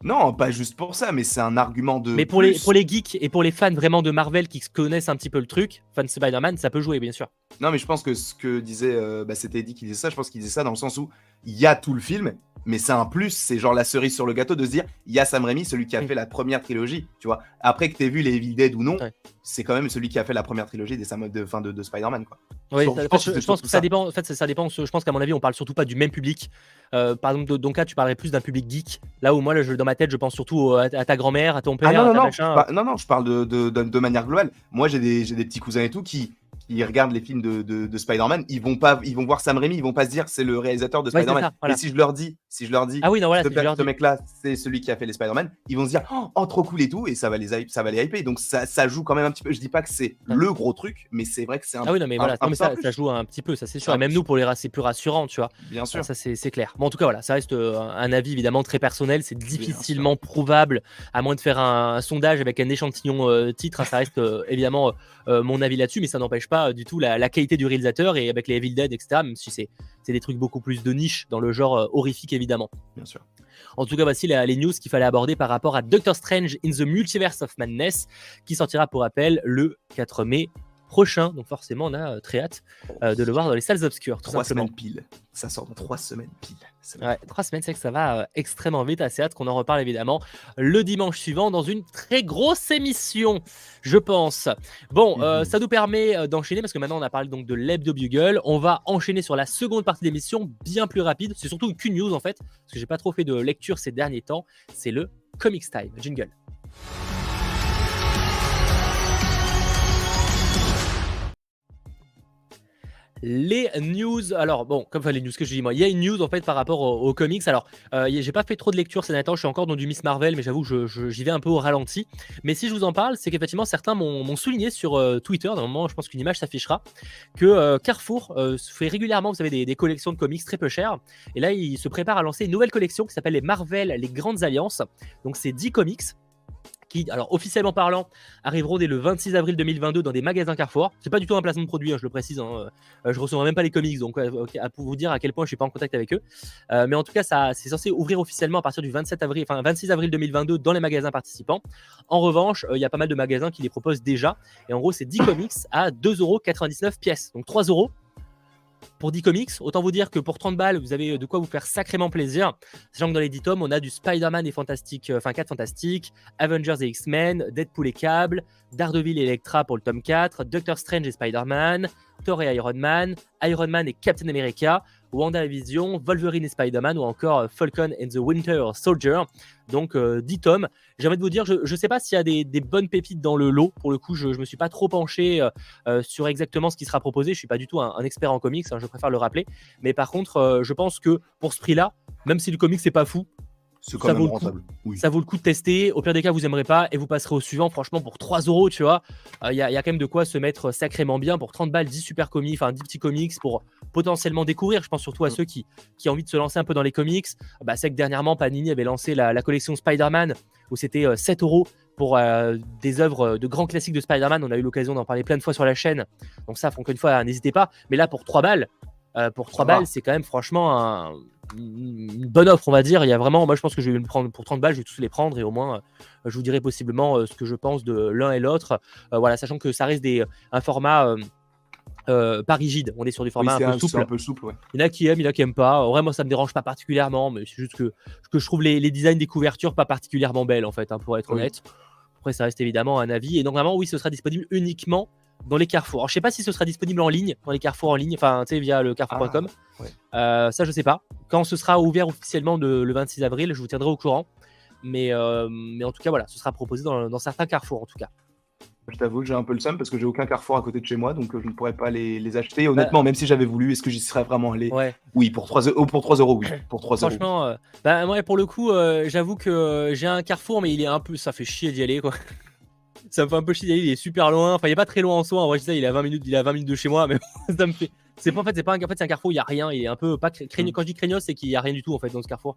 S2: Non, pas juste pour ça, mais c'est un argument de.
S1: Mais pour les, pour les geeks et pour les fans vraiment de Marvel qui connaissent un petit peu le truc, fans de Spider-Man, ça peut jouer, bien sûr.
S2: Non, mais je pense que ce que disait. Euh, bah, C'était Eddie qui disait ça, je pense qu'il disait ça dans le sens où il y a tout le film, mais c'est un plus, c'est genre la cerise sur le gâteau de se dire, il y a Sam Raimi, celui qui a fait la première trilogie, tu vois. Après que tu aies vu les Evil Dead ou non,
S1: Ouais.
S2: c'est quand même celui qui a fait la première trilogie des Sam de, fin de, de Spider-Man, quoi.
S1: Oui,
S2: Sur-
S1: ça-
S2: je
S1: en
S2: pense que
S1: je,
S2: c'est
S1: je pense
S2: surtout
S1: que ça
S2: ça.
S1: dépend. En fait, ça, ça dépend. Je pense qu'à mon avis, on parle surtout pas du même public. Euh, par exemple, dans ton cas, tu parlerais plus d'un public geek. Là où moi, là, je- dans ma tête, je pense surtout à, à ta grand-mère, à ton père,
S2: Ah non,
S1: à
S2: non,
S1: ta
S2: non,
S1: machin.
S2: je par- non, non, je parle de, de, de, de manière globale. Moi, j'ai des, j'ai des petits cousins et tout qui, qui regardent les films de, de, de Spider-Man. Ils vont pas, ils vont voir Sam Raimi, ils vont pas se dire c'est le réalisateur de Spider-Man.
S1: voilà.
S2: Et si je leur dis, si je leur dis,
S1: Ah oui, non, voilà,
S2: ce,
S1: c'est ce
S2: mec-là, c'est celui qui a fait les Spider-Man, ils vont se dire oh, oh, trop cool et tout, et ça va les, ça va les hyper. Donc ça, ça joue quand même un petit peu. Je dis pas que c'est
S1: Ouais.
S2: le gros truc, mais c'est vrai que c'est un,
S1: Ah oui, non, mais voilà,
S2: un
S1: non, mais
S2: peu un
S1: ça, joue un petit peu, ça c'est sûr. Et même nous, pour les c'est plus rassurant, tu vois.
S2: bien sûr.
S1: Ça, c'est clair. Bon, en tout cas, voilà, ça reste euh, un avis évidemment très personnel. C'est difficilement prouvable, à moins de faire un, un sondage avec un échantillon euh, titre. hein, ça reste euh, évidemment euh, mon avis là-dessus, mais ça n'empêche pas euh, du tout la, la qualité du réalisateur et avec les Evil Dead, etc. Même si c'est des trucs beaucoup plus de niche dans le genre euh, horrifique, évidemment.
S2: Bien sûr.
S1: En tout cas, voici la- les news qu'il fallait aborder par rapport à Doctor Strange in the Multiverse of Madness, qui sortira pour rappel le 4 mai prochain. Donc forcément, on a euh, très hâte euh, de le voir dans les salles obscures, tout
S2: Trois
S1: simplement.
S2: semaines pile. Ça sort dans trois semaines pile.
S1: Ouais, trois semaines, c'est que ça va euh, extrêmement vite. Assez hâte qu'on en reparle évidemment le dimanche suivant dans une très grosse émission, je pense. Bon, euh,
S2: Mhm.
S1: ça nous permet d'enchaîner parce que maintenant on a parlé donc de l'hebdo bugle. On va enchaîner sur la seconde partie de l'émission, bien plus rapide. C'est surtout qu'une news en fait, parce que j'ai pas trop fait de lecture ces derniers temps. C'est le Comics Time. Jingle. Les news, alors bon, comme enfin, les news que je dis moi, il y a une news en fait par rapport au- aux, comics. Alors, euh, j'ai pas fait trop de lecture ces derniers temps, je suis encore dans du Miss Marvel, mais j'avoue, j'y vais un peu au ralenti. Mais si je vous en parle, c'est qu'effectivement certains m'ont souligné sur euh, Twitter, dans un moment, je pense qu'une image s'affichera, que euh, Carrefour euh, fait régulièrement, vous savez, des, des collections de comics très peu chères. Et là, il se prépare à lancer une nouvelle collection qui s'appelle les Marvel, les Grandes Alliances. Donc, c'est 10 comics qui, alors officiellement parlant, arriveront dès le 26 avril 2022 dans des magasins Carrefour. C'est pas du tout un placement de produit, hein, je le précise. hein. Euh, je recevrai même pas les comics, donc euh, à- vous dire à quel point je suis pas en contact avec eux. Euh, mais en tout cas, ça, c'est censé ouvrir officiellement à partir du 27 avril, enfin 26 avril 2022 dans les magasins participants. En revanche, euh, il y a pas mal de magasins qui les proposent déjà. Et en gros, c'est 10 comics à 2,99€ pièce, donc 3 euros pour 10 comics. Autant vous dire que pour 30 balles, vous avez de quoi vous faire sacrément plaisir. Sachant que dans les 10 tomes, on a du Spider-Man et Fantastique, euh, enfin 4 Fantastiques, Avengers et X-Men, Deadpool et Cable, Daredevil et Electra pour le tome 4, Doctor Strange et Spider-Man, Thor et Iron Man, Iron Man et Captain America, WandaVision, Wolverine et Spider-Man ou encore euh, Falcon and the Winter Soldier. Donc euh, 10 tomes. J'ai envie de vous dire, je ne sais pas s'il y a des, des bonnes pépites dans le lot. Pour le coup, je ne me suis pas trop penché euh, euh, sur exactement ce qui sera proposé. Je suis pas du tout un, un expert en comics, hein, je préfère le rappeler. Mais par contre, euh, je pense que pour ce prix-là, même si le comics c'est pas fou,
S2: C'est quand
S1: Ça
S2: même
S1: vaut le coup.
S2: rentable. Oui.
S1: ça vaut le coup de tester. Au pire des cas, vous aimerez pas et vous passerez au suivant. Franchement, pour 3 euros, tu vois, il y, y a quand même de quoi se mettre sacrément bien. Pour 30 balles, 10 super comics, enfin 10 petits comics pour potentiellement découvrir. Je pense surtout à
S2: Mm.
S1: ceux qui, qui ont envie de se lancer un peu dans les comics. Bah, c'est que dernièrement, Panini avait lancé la, la collection Spider-Man où c'était euh, 7 euros pour euh, des œuvres de grands classiques de Spider-Man. On a eu l'occasion d'en parler plein de fois sur la chaîne. Donc, ça, encore une fois, n'hésitez pas. Mais là, pour 3 balles, euh, pour 3
S2: Ça va.
S1: balles, c'est quand même franchement un- une bonne offre, on va dire. Il y a vraiment, moi, je pense que je vais me prendre pour 30 balles, je vais tous les prendre et au moins, euh, je vous dirai possiblement euh, ce que je pense de l'un et l'autre. Euh, voilà, sachant que ça reste des, un format euh, pas rigide. On est sur du format un peu
S2: un,
S1: souple.
S2: un peu souple, ouais.
S1: Il y en a qui aiment, il y en a qui aiment pas. En vrai, moi, ça me dérange pas particulièrement, mais c'est juste que, que je trouve les, les designs des couvertures pas particulièrement belles, en fait, hein, pour être
S2: Oui.
S1: honnête. Après, ça reste évidemment un avis. Et donc, vraiment, oui, ce sera disponible uniquement dans les carrefours. Alors, je sais pas si ce sera disponible en ligne, dans les carrefours en ligne, enfin, tu sais, via le carrefour.com.
S2: Ah, ouais.
S1: Euh, ça, je sais pas. Quand ce sera ouvert officiellement de- le 26 avril, je vous tiendrai au courant. Mais, euh, mais en tout cas, voilà, ce sera proposé dans, dans certains carrefours, en tout cas.
S2: Je t'avoue que j'ai un peu le seum parce que j'ai aucun carrefour à côté de chez moi, donc euh, je ne pourrais pas les, les acheter. Et
S1: Bah
S2: honnêtement, même si j'avais voulu, est-ce que j'y serais vraiment allé?
S1: Ouais.
S2: Oui, pour 3, oh, pour 3 euros, oui. Pour 3 euros.
S1: Franchement, euh, bah, moi, pour le coup, euh, j'avoue que euh, j'ai un carrefour, mais il est un peu. Ça fait chier d'y aller, quoi. ça me fait un peu chier d'y aller, il est super loin. Enfin, il est pas très loin en soi. En vrai, je sais, il est à 20 minutes, il est à 20 minutes de chez moi, mais ça me fait. C'est pas en fait, c'est pas un, en fait, c'est un carrefour, il y a rien. Il est un peu pas craignos- Quand je dis craignos, c'est qu'il y a rien du tout en fait dans ce carrefour.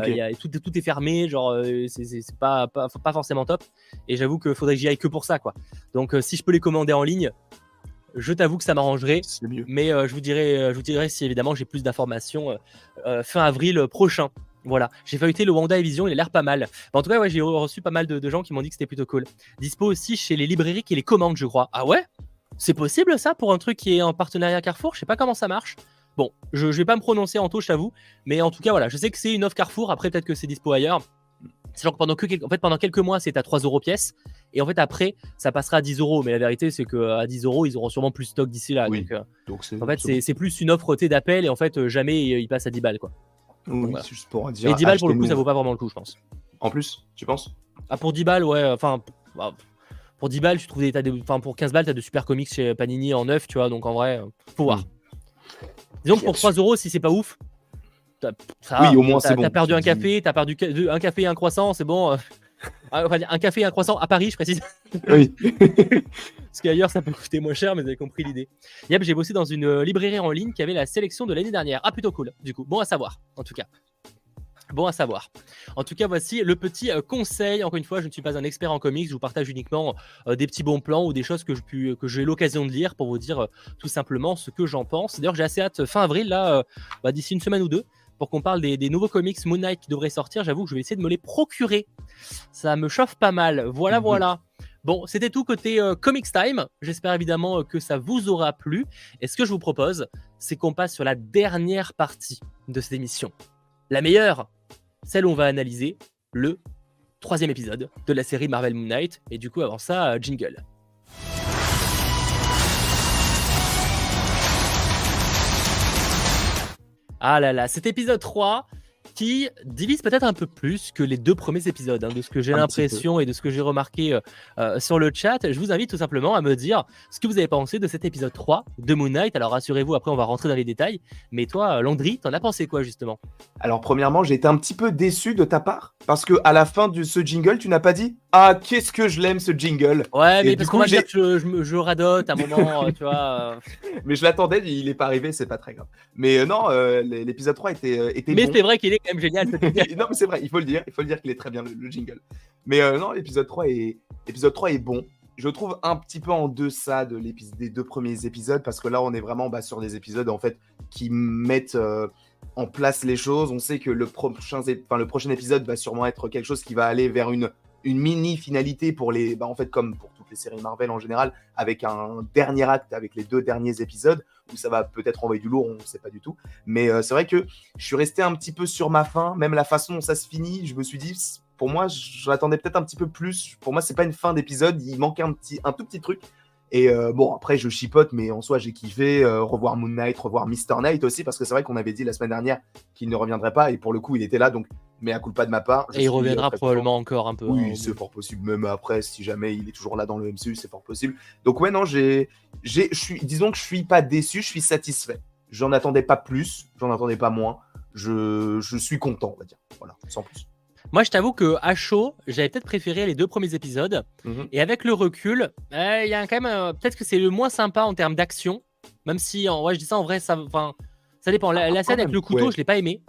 S1: Euh, y a- tout, est- tout est fermé, genre euh, c'est- pas, pas, pas forcément top. Et j'avoue qu'il faudrait que j'y aille que pour ça, quoi. Donc, euh, si je peux les commander en ligne, je t'avoue que ça m'arrangerait. Mais euh, je, vous dirai, euh, je vous dirai si évidemment j'ai plus d'informations euh, fin avril prochain. Voilà, j'ai feuilleté le Wanda Vision, il a l'air pas mal. Bah, en tout cas, ouais, j'ai reçu pas mal de, de gens qui m'ont dit que c'était plutôt cool. Dispo aussi chez les librairies qui les commandent, je crois. Ah ouais? C'est possible ça pour un truc qui est en partenariat Carrefour? Je sais pas comment ça marche. Bon, je, je vais pas me prononcer en tout, je t'avoue, mais en tout cas, voilà, je sais que c'est une offre Carrefour. Après, peut-être que c'est dispo ailleurs. C'est genre que pendant, que, en fait, pendant quelques mois, c'est à 3 euros pièce. Et en fait, après, ça passera à 10 euros. Mais la vérité, c'est qu'à 10 euros, ils auront sûrement plus de stock d'ici là.
S2: Oui.
S1: Donc, euh,
S2: Donc
S1: en fait, c'est plus une offre T d'appel. Et en fait, euh, jamais il il passe à 10 balles. Quoi.
S2: oui,
S1: voilà.
S2: juste pour dire.
S1: Et 10 balles, pour le coup, ça vaut pas vraiment le coup, je pense.
S2: En plus, tu penses?
S1: Ah, pour 10 balles, ouais. Enfin, bah, pour 10 balles, tu trouves des, t'as des- Enfin, pour 15 balles, t'as de super comics chez Panini en neuf, tu vois. Donc en vrai, euh, faut voir.
S2: Mm.
S1: Disons que pour
S2: Bien
S1: 3 euros, si c'est pas ouf, t'as- ça
S2: Oui, au moins,
S1: T'as-
S2: c'est bon.
S1: T'as perdu
S2: Tu
S1: un café, t'as perdu un café et un croissant, c'est bon. euh. Enfin, un café et un croissant à Paris, je précise.
S2: Oui.
S1: Parce qu'ailleurs, ça peut coûter moins cher, mais vous avez compris l'idée. Yep, j'ai bossé dans une euh, librairie en ligne qui avait la sélection de l'année dernière. Ah, plutôt cool, du coup. Bon à savoir, en tout cas. Bon à savoir. En tout cas, voici le petit euh, conseil. Encore une fois, je ne suis pas un expert en comics. Je vous partage uniquement euh, des petits bons plans ou des choses que je que j'ai eu l'occasion de lire pour vous dire euh, tout simplement ce que j'en pense. D'ailleurs, j'ai assez hâte fin avril, là, bah, d'ici une semaine ou deux, pour qu'on parle des, des nouveaux comics Moon Knight qui devraient sortir. J'avoue que je vais essayer de me les procurer. Ça me chauffe pas mal. Voilà,
S2: Mhm.
S1: voilà. Bon, c'était tout côté euh, Comics Time. J'espère évidemment que ça vous aura plu. Et ce que je vous propose, c'est qu'on passe sur la dernière partie de cette émission. La meilleure, celle où on va analyser le troisième épisode de la série Marvel Moon Knight. Et du coup, avant ça, euh, jingle. Ah là là, cet épisode 3 qui divise peut-être un peu plus que les deux premiers épisodes, hein, de ce que j'ai l'impression et de ce que j'ai remarqué euh, euh, sur le chat. Je vous invite tout simplement à me dire ce que vous avez pensé de cet épisode 3 de Moon Knight. Alors rassurez-vous, après on va rentrer dans les détails. Mais toi, euh, Landry, t'en as pensé quoi justement?
S2: Alors, premièrement, j'ai été un petit peu déçu de ta part parce que à la fin de ce jingle, tu n'as pas dit Ah, qu'est-ce que je l'aime ce jingle
S1: Ouais, mais parce qu'on va
S2: j'ai-
S1: dire que je, je radote à un moment, euh, tu vois. euh.
S2: Mais je l'attendais, il est pas arrivé, c'est pas très grave. Mais euh, non, euh, l'épisode 3 était, était
S1: Mais
S2: bon.
S1: c'est vrai qu'il est quand même génial.
S2: non, mais c'est vrai, il faut le dire, il faut le dire qu'il est très bien le, le jingle. Mais euh, non, l'épisode 3 est l'épisode 3 est bon. Je le trouve un petit peu en deçà de des deux premiers épisodes parce que là, on est vraiment bah, sur des épisodes en fait qui mettent euh, en place les choses. On sait que le prochain, ép- enfin, le prochain épisode va sûrement être quelque chose qui va aller vers une une mini finalité pour les, bah, en fait comme pour toutes les séries Marvel en général, avec un dernier acte avec les deux derniers épisodes où ça va peut-être envoyer du lourd, on ne sait pas du tout. Mais euh, c'est vrai que je suis resté un petit peu sur ma fin, même la façon dont ça se finit, je me suis dit, pour moi, j'attendais peut-être un petit peu plus. Pour moi, c'est pas une fin d'épisode, il manquait un, petit, un tout petit truc. Et euh, bon, après, je chipote, mais en soi, j'ai kiffé. euh, revoir Moon Knight, revoir Mr. Knight aussi, parce que c'est vrai qu'on avait dit la semaine dernière qu'il ne reviendrait pas, et pour le coup, il était là, donc, mais à coup pas de ma part.
S1: Et il reviendra probablement encore un peu. hein,
S2: Oui,
S1: au
S2: c'est fort possible, même après, si jamais il est toujours là dans le MCU, c'est fort possible. Donc, ouais, non, j'ai. j'ai- je suis- Disons que je suis pas déçu, je suis satisfait. J'en attendais pas plus, j'en attendais pas moins. Je, je suis content, on va dire. Voilà, sans plus.
S1: Moi, je t'avoue que à chaud, j'avais peut-être préféré les deux premiers épisodes.
S2: Mhm.
S1: Et avec le recul, euh, il y a quand même. euh, peut-être que c'est le moins sympa en termes d'action. Même si, en, ouais, je dis ça en vrai, ça, dépend. La, la
S2: Ah,
S1: scène avec le couteau,
S2: ouais.
S1: je l'ai pas aimé.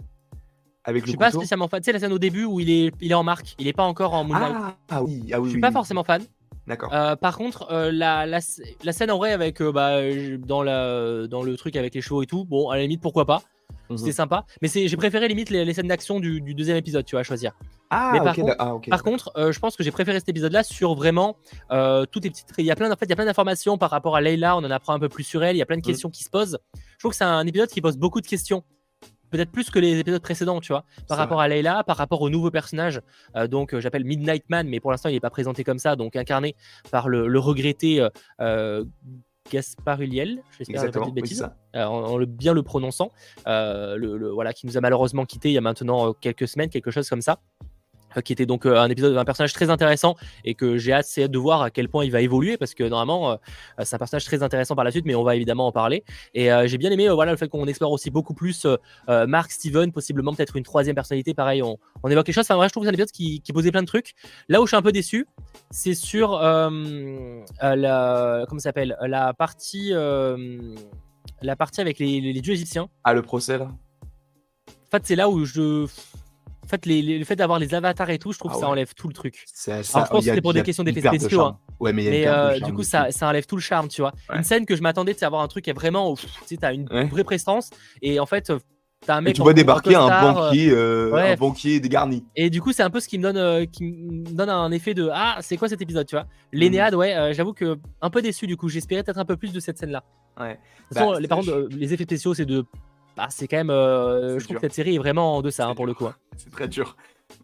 S2: Avec
S1: Je
S2: le
S1: suis pas
S2: couteau.
S1: spécialement fan. Tu sais, la scène au début où il est, il est en marque, il est pas encore en Moonlight.
S2: Ah, ah oui, ah oui.
S1: je suis
S2: oui,
S1: pas
S2: oui.
S1: forcément fan.
S2: D'accord.
S1: Euh, par contre, euh, la, la, la scène en vrai avec euh, bah, dans, la, dans le truc avec les chevaux et tout, bon, à la limite, pourquoi pas.
S2: Mhm.
S1: C'était sympa. Mais c'est- j'ai préféré limite les, les scènes d'action du, du deuxième épisode, tu vois, à choisir.
S2: Ah,
S1: mais par
S2: ok,
S1: contre-
S2: ah, ok,
S1: Par contre, euh, je pense que j'ai préféré cet épisode-là sur vraiment euh, toutes les petites. Il y a plein, en fait, il y a plein d'informations par rapport à Leila. On en apprend un peu plus sur elle. Il y a plein de
S2: Mm.
S1: questions qui se posent. Je trouve que c'est un épisode qui pose beaucoup de questions. Peut-être plus que les épisodes précédents, tu vois, par rapport à Leila, par rapport au nouveau personnage. Euh, donc, euh, j'appelle Midnight Man, mais pour l'instant, il n'est pas présenté comme ça, donc incarné par le, le regretté euh, Gaspard Ulliel, j'espère pas de
S2: oui,
S1: bêtises,
S2: ça.
S1: euh, en, en le, bien le prononçant, euh, le, le- voilà, qui nous a malheureusement quitté il y a maintenant quelques semaines, quelque chose comme ça qui était donc euh, un épisode un personnage très intéressant et que j'ai hâte, c'est hâte de voir à quel point il va évoluer parce que normalement euh, euh, c'est un personnage très intéressant par la suite mais on va évidemment en parler. Et euh, j'ai bien aimé euh, voilà le fait qu'on explore aussi beaucoup plus euh, euh, Mark Steven possiblement peut-être une troisième personnalité pareil on, on évoque les choses. Enfin vrai je trouve que c'est un épisode qui, qui posait plein de trucs. Là où je suis un peu déçu c'est sur euh, euh, la comment s'appelle la partie euh, la partie avec les, les- les dieux égyptiens.
S2: Ah, le procès, là?
S1: En fait c'est là où je en fait les- les- le fait d'avoir les avatars et tout je trouve
S2: Ah
S1: que ça enlève tout le truc
S2: C'est-
S1: je pense
S2: y
S1: que c'est pour des questions d'effets
S2: perte de
S1: spéciaux,
S2: charme. Ouais, mais
S1: Mais euh, du coup, ça, ça enlève tout le charme, tu vois.
S2: Ouais.
S1: Une scène que je m'attendais, c'est avoir un truc qui est vraiment, tu sais, t'as une vraie prestance, et en fait, euh, t'as un
S2: Et
S1: mec.
S2: tu
S1: en-
S2: vois débarquer un
S1: euh,
S2: banquier, euh, un banquier dégarni.
S1: Et du coup, c'est un peu ce qui me donne, euh, qui me donne un effet de ah, c'est quoi cet épisode, tu vois.
S2: Mhm.
S1: L'Enéade, ouais, j'avoue que un peu déçu du coup. J'espérais peut-être un peu plus de cette scène-là.
S2: Ouais.
S1: De toute façon,
S2: Bah,
S1: les, par contre, les effets spéciaux, c'est de bah, c'est quand même. je trouve que cette série est vraiment en deçà hein, pour le coup. Hein.
S2: C'est très dur.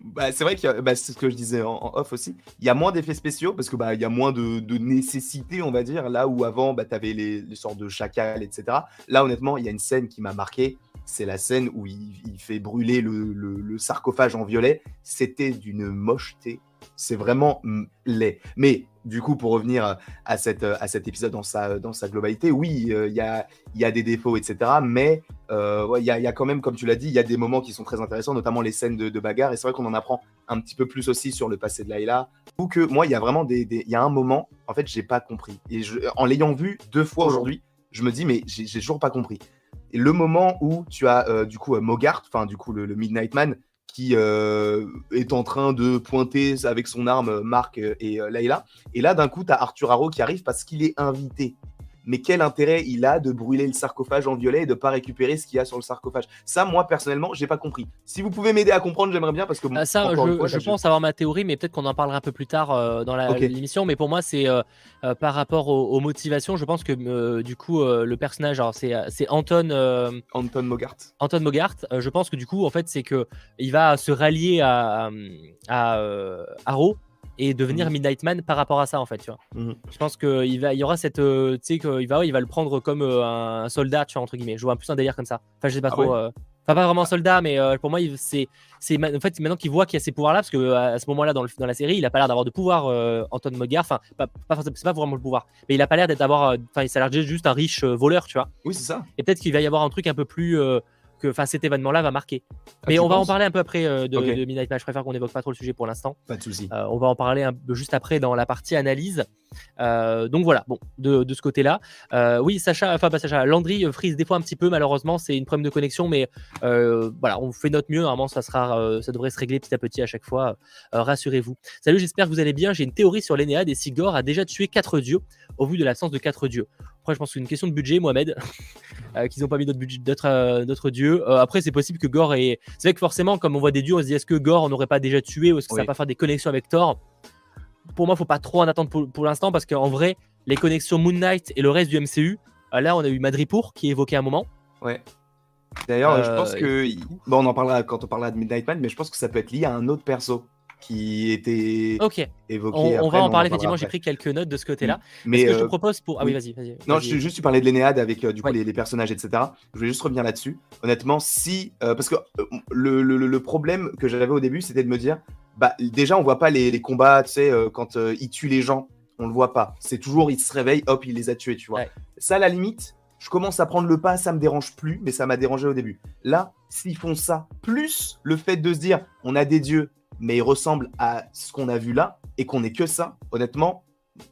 S2: Bah, c'est vrai que bah, c'est ce que je disais en, off aussi. Il y a moins d'effets spéciaux parce que bah il y a moins de, de, nécessité, on va dire. Là où avant, bah, tu avais les, sortes de chacals, etc. Là, honnêtement, il y a une scène qui m'a marqué. C'est la scène où il, fait brûler le, le, sarcophage en violet. C'était d'une mocheté. C'est vraiment laid. Mais du coup, pour revenir à, cette, à cet épisode dans sa, dans sa globalité, oui, euh, il y, a, y, a, des défauts, etc. Mais euh, il y, a, y, a, quand même, comme tu l'as dit, il y a des moments qui sont très intéressants, notamment les scènes de, bagarre. Et c'est vrai qu'on en apprend un petit peu plus aussi sur le passé de Layla. Ou que moi, il y a vraiment des, Il y a un moment, en fait, j'ai pas compris. Et je, en l'ayant vu deux fois aujourd'hui, je me dis, mais j'ai toujours pas compris. Et le moment où tu as euh, du coup Mogart, enfin du coup le, le Midnight Man, qui euh, est en train de pointer avec son arme Marc et euh, Layla. Et là, d'un coup, tu as Arthur Harrow qui arrive parce qu'il est invité mais quel intérêt il a de brûler le sarcophage en violet et de pas récupérer ce qu'il y a sur le sarcophage? Ça, moi personnellement, j'ai pas compris. Si vous pouvez m'aider à comprendre, j'aimerais bien parce que
S1: ah, ça, je, pense avoir ma théorie, mais peut-être qu'on en parlera un peu plus tard euh, dans l'émission. Mais pour moi, c'est euh, euh, par rapport aux, motivations. Je pense que du coup, le personnage, c'est Anton.
S2: Anton Mogart.
S1: Anton Mogart. je pense que du coup, en fait, c'est que il va se rallier à, à, à Arrow et devenir mhm. Midnight Man par rapport à ça en fait tu vois. Mhm. je pense qu'il va il y aura cette euh, tu sais qu'il va il va le prendre comme euh, un soldat tu vois entre guillemets. Je vois un plus un délire comme ça. Enfin je sais pas ah trop euh, enfin pas vraiment un soldat mais pour moi c'est c'est en fait maintenant qu'il voit qu'il y a ces pouvoirs là parce que à ce moment là dans, le, dans la série il a pas l'air d'avoir de pouvoir Anton Mogart enfin pas, pas c'est pas vraiment le pouvoir mais il a pas l'air d'être d'avoir enfin il a l'air juste un riche voleur tu vois.
S2: Oui c'est ça.
S1: Et peut-être qu'il va y avoir un truc un peu plus que cet événement-là va marquer. Ah, Mais on va en parler un peu après euh, de, Midnight Match. Je préfère qu'on n'évoque pas trop le sujet pour l'instant.
S2: Pas de souci.
S1: Euh, on va en parler un peu juste après dans la partie analyse. Euh, donc voilà, bon, de, de ce côté-là. oui, Sacha, enfin pas Sacha, Landry frise des fois un petit peu, malheureusement, c'est une problème de connexion, mais voilà, on fait notre mieux. Normalement, ça, sera, ça devrait se régler petit à petit à chaque fois. rassurez-vous. Salut, j'espère que vous allez bien. J'ai une théorie sur l'Enéade et si Gore a déjà tué quatre dieux au vu de l'absence de quatre dieux. Après, je pense que c'est une question de budget, Mohamed, qu'ils n'ont pas mis d'autres dieux. Euh, après, c'est possible que Gore est. C'est vrai que forcément, comme on voit des dieux, on se dit est-ce que Gore n'aurait pas déjà tué ou est-ce que ça va pas faire des connexions avec Thor? Pour moi, faut pas trop en attendre pour, l'instant parce qu'en vrai, les connexions Moon Knight et le reste du MCU, euh, là, on a eu Madripour qui est évoqué un moment.
S2: Ouais. D'ailleurs, je pense euh, que. Bon, on en parlera quand on parlera de Midnight Man, mais je pense que ça peut être lié à un autre perso qui était évoqué.
S1: On, va en parler, effectivement, j'ai pris quelques notes de ce côté-là. Mais ce que je te euh, propose pour. Ah oui, vas-y. Vas
S2: non, je, juste, tu parlais de l'Enéade avec euh, du coup, les, personnages, etc. Je voulais juste revenir là-dessus. Honnêtement, si. Parce que le, le, problème que j'avais au début, c'était de me dire bah, déjà, on voit pas les, les combats, tu sais, quand ils tuent les gens, on le voit pas. C'est toujours, il se réveille, hop, il les a tués, tu vois. Ça, à la limite, je commence à prendre le pas, ça me dérange plus, mais ça m'a dérangé au début. Là, s'ils font ça, plus le fait de se dire, on a des dieux, mais il ressemble à ce qu'on a vu là et qu'on n'est que ça, honnêtement,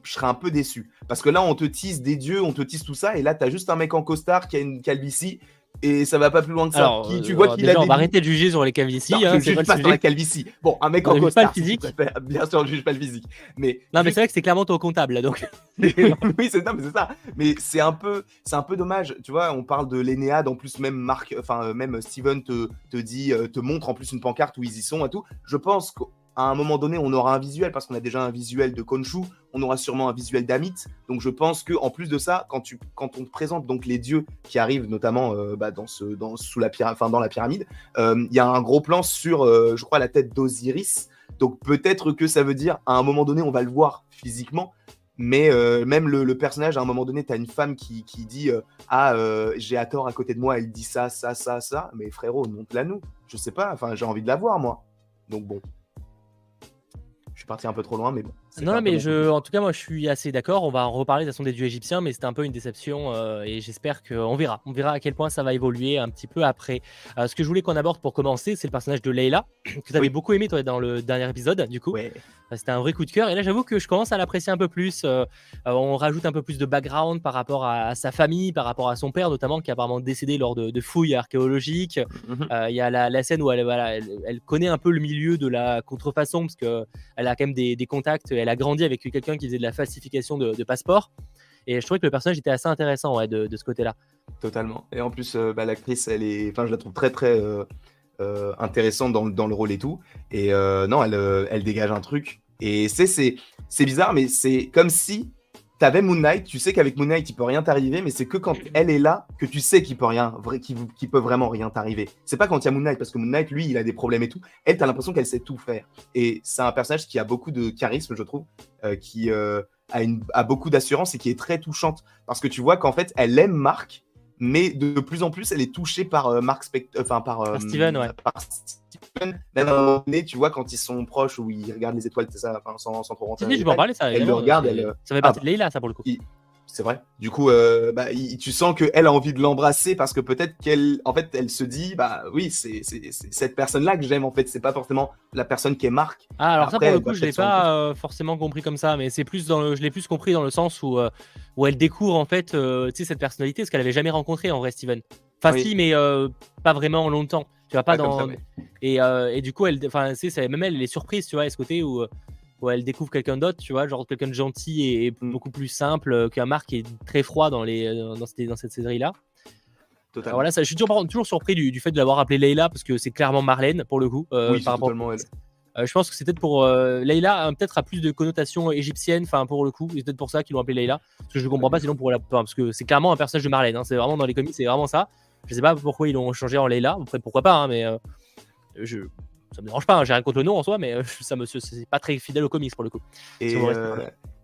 S2: je serais un peu déçu. Parce que là, on te tease des dieux, on te tease tout ça, et là, tu as juste un mec en costard qui a une calvitie et ça va pas plus loin que ça. tu vois euh, qu'il
S1: a on va arrêter de juger sur les calvities.
S2: Non, hein, je juge pas, sur la calvitie. Bon, un mec en costard. Pas le physique. Bien sûr, je juge pas le physique. Mais
S1: non, mais c'est vrai que c'est clairement ton comptable, donc.
S2: oui, c'est ça. Mais c'est un peu, c'est un peu dommage. Tu vois, on parle de l'Enéade. En plus, même Marc, enfin même Steven te, te dit, euh, te montre en plus une pancarte où ils y sont et tout. Je pense que à un moment donné, on aura un visuel parce qu'on a déjà un visuel de Konshu, on aura sûrement un visuel d'Amit. Donc je pense que en plus de ça, quand, tu, quand on te présente donc les dieux qui arrivent notamment euh, bah, dans, ce, dans, sous la dans la pyramide, euh, il y a un gros plan sur, euh, je crois, la tête d'Osiris. Donc peut-être que ça veut dire à un moment donné, on va le voir physiquement. Mais même le, personnage, à un moment donné, tu as une femme qui, qui dit Ah, j'ai à tort à côté de moi, elle dit ça, ça, ça, ça. Mais frérot, montre-la nous. Je sais pas, enfin, j'ai envie de la voir, moi. Donc bon je suis parti un peu trop loin, mais bon.
S1: Non, mais je, en tout cas, moi, je suis assez d'accord. On va en reparler de façon des dieux égyptiens, mais c'était un peu une déception euh, et j'espère qu'on verra. On verra à quel point ça va évoluer un petit peu après. Euh, ce que je voulais qu'on aborde pour commencer, c'est le personnage de Leila, que tu avais beaucoup aimé toi, dans le dernier épisode, du coup. Euh, c'était un vrai coup de cœur. Et là, j'avoue que je commence à l'apprécier un peu plus. on rajoute un peu plus de background par rapport à, sa famille, par rapport à son père, notamment, qui est apparemment décédé lors de, fouilles archéologiques. Mhm. Il y a la, scène où elle, voilà, elle, connaît un peu le milieu de la contrefaçon, parce qu'elle a quand même des, des contacts. Elle a grandi avec quelqu'un qui faisait de la falsification de, passeport. Et je trouvais que le personnage était assez intéressant de, ce côté-là.
S2: Totalement. Et en plus, euh, bah, l'actrice, elle est, enfin, je la trouve très très euh, euh, intéressante dans, le rôle et tout. Et non, elle, elle dégage un truc. Et c'est bizarre, mais c'est comme si t'avais Moon Knight, tu sais qu'avec Moon Knight, il peut rien t'arriver, mais c'est que quand elle est là que tu sais qu'il peut rien, qu'il peut vraiment rien t'arriver. C'est pas quand il y a Moon Knight, parce que Moon Knight, lui, il a des problèmes et tout. Elle, t'as l'impression qu'elle sait tout faire. Et c'est un personnage qui a beaucoup de charisme, je trouve, euh, qui euh, a, une, a beaucoup d'assurance et qui est très touchante. Parce que tu vois qu'en fait, elle aime Marc, mais de plus en plus, elle est touchée par euh, Mark enfin par,
S1: euh, Steven, ouais.
S2: Par Steven. Même à un moment donné, tu vois, quand ils sont proches ou ils regardent les étoiles, ça, enfin, sans, sans trop rentrer.
S1: je vais en parler, ça.
S2: Elle le regarde, elle.
S1: Ça fait partie ah, de Leila, ça pour le coup.
S2: C'est vrai. Du coup, euh, bah, tu sens qu'elle a envie de l'embrasser parce que peut-être qu'elle, en fait, elle se dit, bah oui, c'est cette personne-là que j'aime. En fait, c'est pas forcément la personne qui est Marc.
S1: Ah, alors ça pour le coup, je l'ai pas euh, forcément compris comme ça, mais c'est plus dans le, je l'ai plus compris dans le sens où euh, où elle découvre en fait, tu sais, cette personnalité, ce qu'elle avait jamais rencontré en vrai, Steven. Enfin, si, mais pas vraiment longtemps. Tu vas pas dans. et, et, du coup, elle, enfin, c'est même elle, elle est surprise, tu vois, à ce côté où où elle découvre quelqu'un d'autre, tu vois, genre quelqu'un de gentil et, mm. beaucoup plus simple euh, qu'un Marc qui est très froid dans, les, euh, dans, cette, dans cette série-là. voilà, ça, je suis toujours, toujours surpris du, fait de l'avoir appelé Leila parce que c'est clairement Marlène pour le coup.
S2: Euh, oui, par rapport
S1: elle. je pense que c'est peut-être pour Leila, peut-être a plus de connotation égyptienne, enfin pour le coup, c'est peut-être pour ça qu'ils l'ont appelé Leila. Parce que je comprends pas sinon pour la, parce que c'est clairement un personnage de Marlène. Hein, c'est vraiment dans les comics, c'est vraiment ça. Je sais pas pourquoi ils l'ont changé en Leila. Après pourquoi pas, hein, mais je ça me dérange pas, hein, j'ai rien contre le nom en soi, mais euh, ça me c'est pas très fidèle aux comics pour le coup.
S2: Et, euh,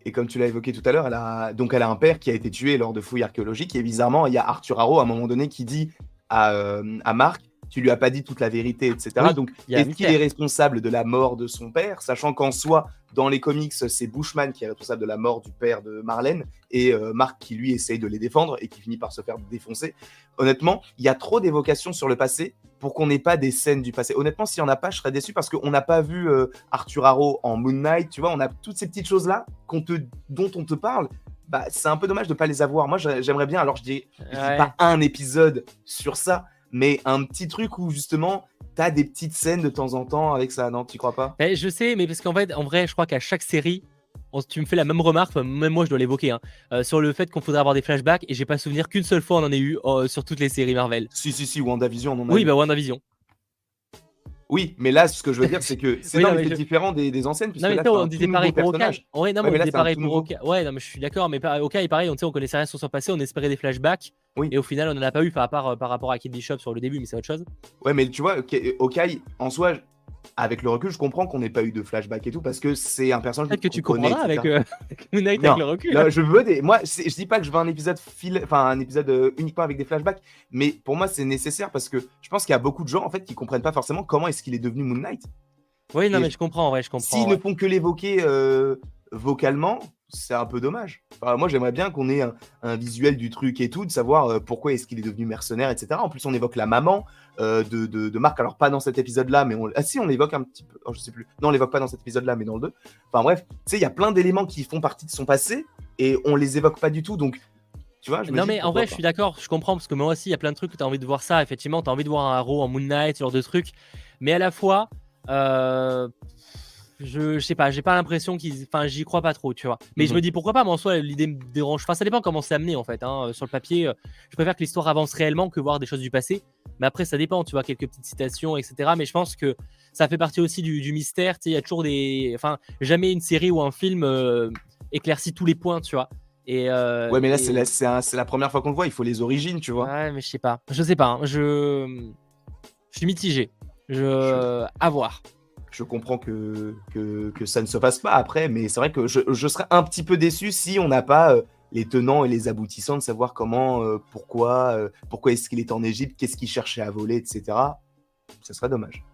S2: et comme tu l'as évoqué tout à l'heure, elle a donc elle a un père qui a été tué lors de fouilles archéologiques et bizarrement il y a Arthur Harrow à un moment donné qui dit à, euh, à Marc tu lui as pas dit toute la vérité, etc. donc, est-ce qu'il est responsable de la mort de son père, sachant qu'en soi, dans les comics, c'est Bushman qui est responsable de la mort du père de Marlène et euh, Marc qui lui essaye de les défendre et qui finit par se faire défoncer. Honnêtement, il y a trop d'évocations sur le passé pour qu'on n'ait pas des scènes du passé. Honnêtement, s'il n'y en a pas, je serais déçu parce qu'on n'a pas vu euh, Arthur Harrow en Moon Knight, tu vois, on a toutes ces petites choses-là dont on te parle. Bah, c'est un peu dommage de ne pas les avoir. Moi, j'aimerais bien, alors je dis, dis pas un épisode sur ça, mais un petit truc où justement t'as des petites scènes de temps en temps avec ça, non Tu crois pas?
S1: Eh, Je sais, mais parce qu'en fait, en vrai, je crois qu'à chaque série, tu me fais la même remarque, même moi je dois l'évoquer, hein, euh, sur le fait qu'on faudrait avoir des flashbacks, et j'ai pas souvenir qu'une seule fois on en ait eu euh, sur toutes les séries Marvel.
S2: Si, si, si, WandaVision, on en a
S1: Oui, bah WandaVision.
S2: Oui, mais là, ce que je veux dire, c'est que c'est différent des, des, anciennes.
S1: Non, mais là, on disait pareil pour Okai. Ouais, non, mais on disait pareil pour Okai. Ouais, non, mais je suis d'accord, mais Okai, pareil, on, on connaissait rien sur son passé, on espérait des flashbacks. Oui. Et au final, on n'en a pas eu par rapport, par rapport à Kid Bishop sur le début, mais c'est autre chose.
S2: Ouais, mais tu vois, Okai, en soi, avec le recul, je comprends qu'on n'ait pas eu de flashback et tout parce que c'est un personnage
S1: Peut-être que tu avec, euh, Moon avec le recul.
S2: Je veux des. Moi, je dis pas que je veux un épisode fil... enfin un épisode euh, uniquement avec des flashbacks, mais pour moi, c'est nécessaire parce que je pense qu'il y a beaucoup de gens en fait qui comprennent pas forcément comment est-ce qu'il est devenu Moon Knight.
S1: Oui, non, mais je comprends, ouais, je comprends.
S2: S'ils ne font que l'évoquer euh, vocalement, c'est un peu dommage. moi, j'aimerais bien qu'on ait un, visuel du truc et tout, de savoir euh, pourquoi est-ce qu'il est devenu mercenaire, etc. En plus, on évoque la maman euh, de, de, Marc. Alors, pas dans cet épisode-là, mais on... Ah si, on évoque un petit peu... Oh, je sais plus. Non, on l'évoque pas dans cet épisode-là, mais dans le 2. Enfin bref, tu sais, il y a plein d'éléments qui font partie de son passé et on les évoque pas du tout. Donc, tu vois, je
S1: non, mais en vrai, je suis d'accord, je comprends, parce que moi aussi, il y a plein de trucs où tu as envie de voir ça. Effectivement, tu as envie de voir un Arrow en Moon Knight, ce genre de trucs. Mais à la fois, euh, je, sais pas, j'ai pas l'impression qu'ils. Enfin, j'y crois pas trop, tu vois. Mais je mhm. me dis pourquoi pas, mais en soi, l'idée me dérange. Enfin, ça dépend comment c'est amené en fait. Hein. Sur le papier, euh, je préfère que l'histoire avance réellement que voir des choses du passé. Mais après, ça dépend, tu vois, quelques petites citations, etc. Mais je pense que ça fait partie aussi du, mystère. Tu sais, il y a toujours des. Enfin, jamais une série ou un film euh, éclaircit tous les points, tu vois. Et euh,
S2: ouais, mais là, c'est la, première fois qu'on le voit. Il faut les origines, tu vois.
S1: Ouais, mais je sais pas. Je sais pas. Hein. Je... je suis mitigé. Je... À voir
S2: je comprends que, ça ne se fasse pas après, mais c'est vrai que je, je, serais un petit peu déçu si on n'a pas euh, les tenants et les aboutissants de savoir comment, euh, pourquoi, euh, pourquoi est-ce qu'il est en Égypte, qu'est-ce qu'il cherchait à voler, etc. Ce serait dommage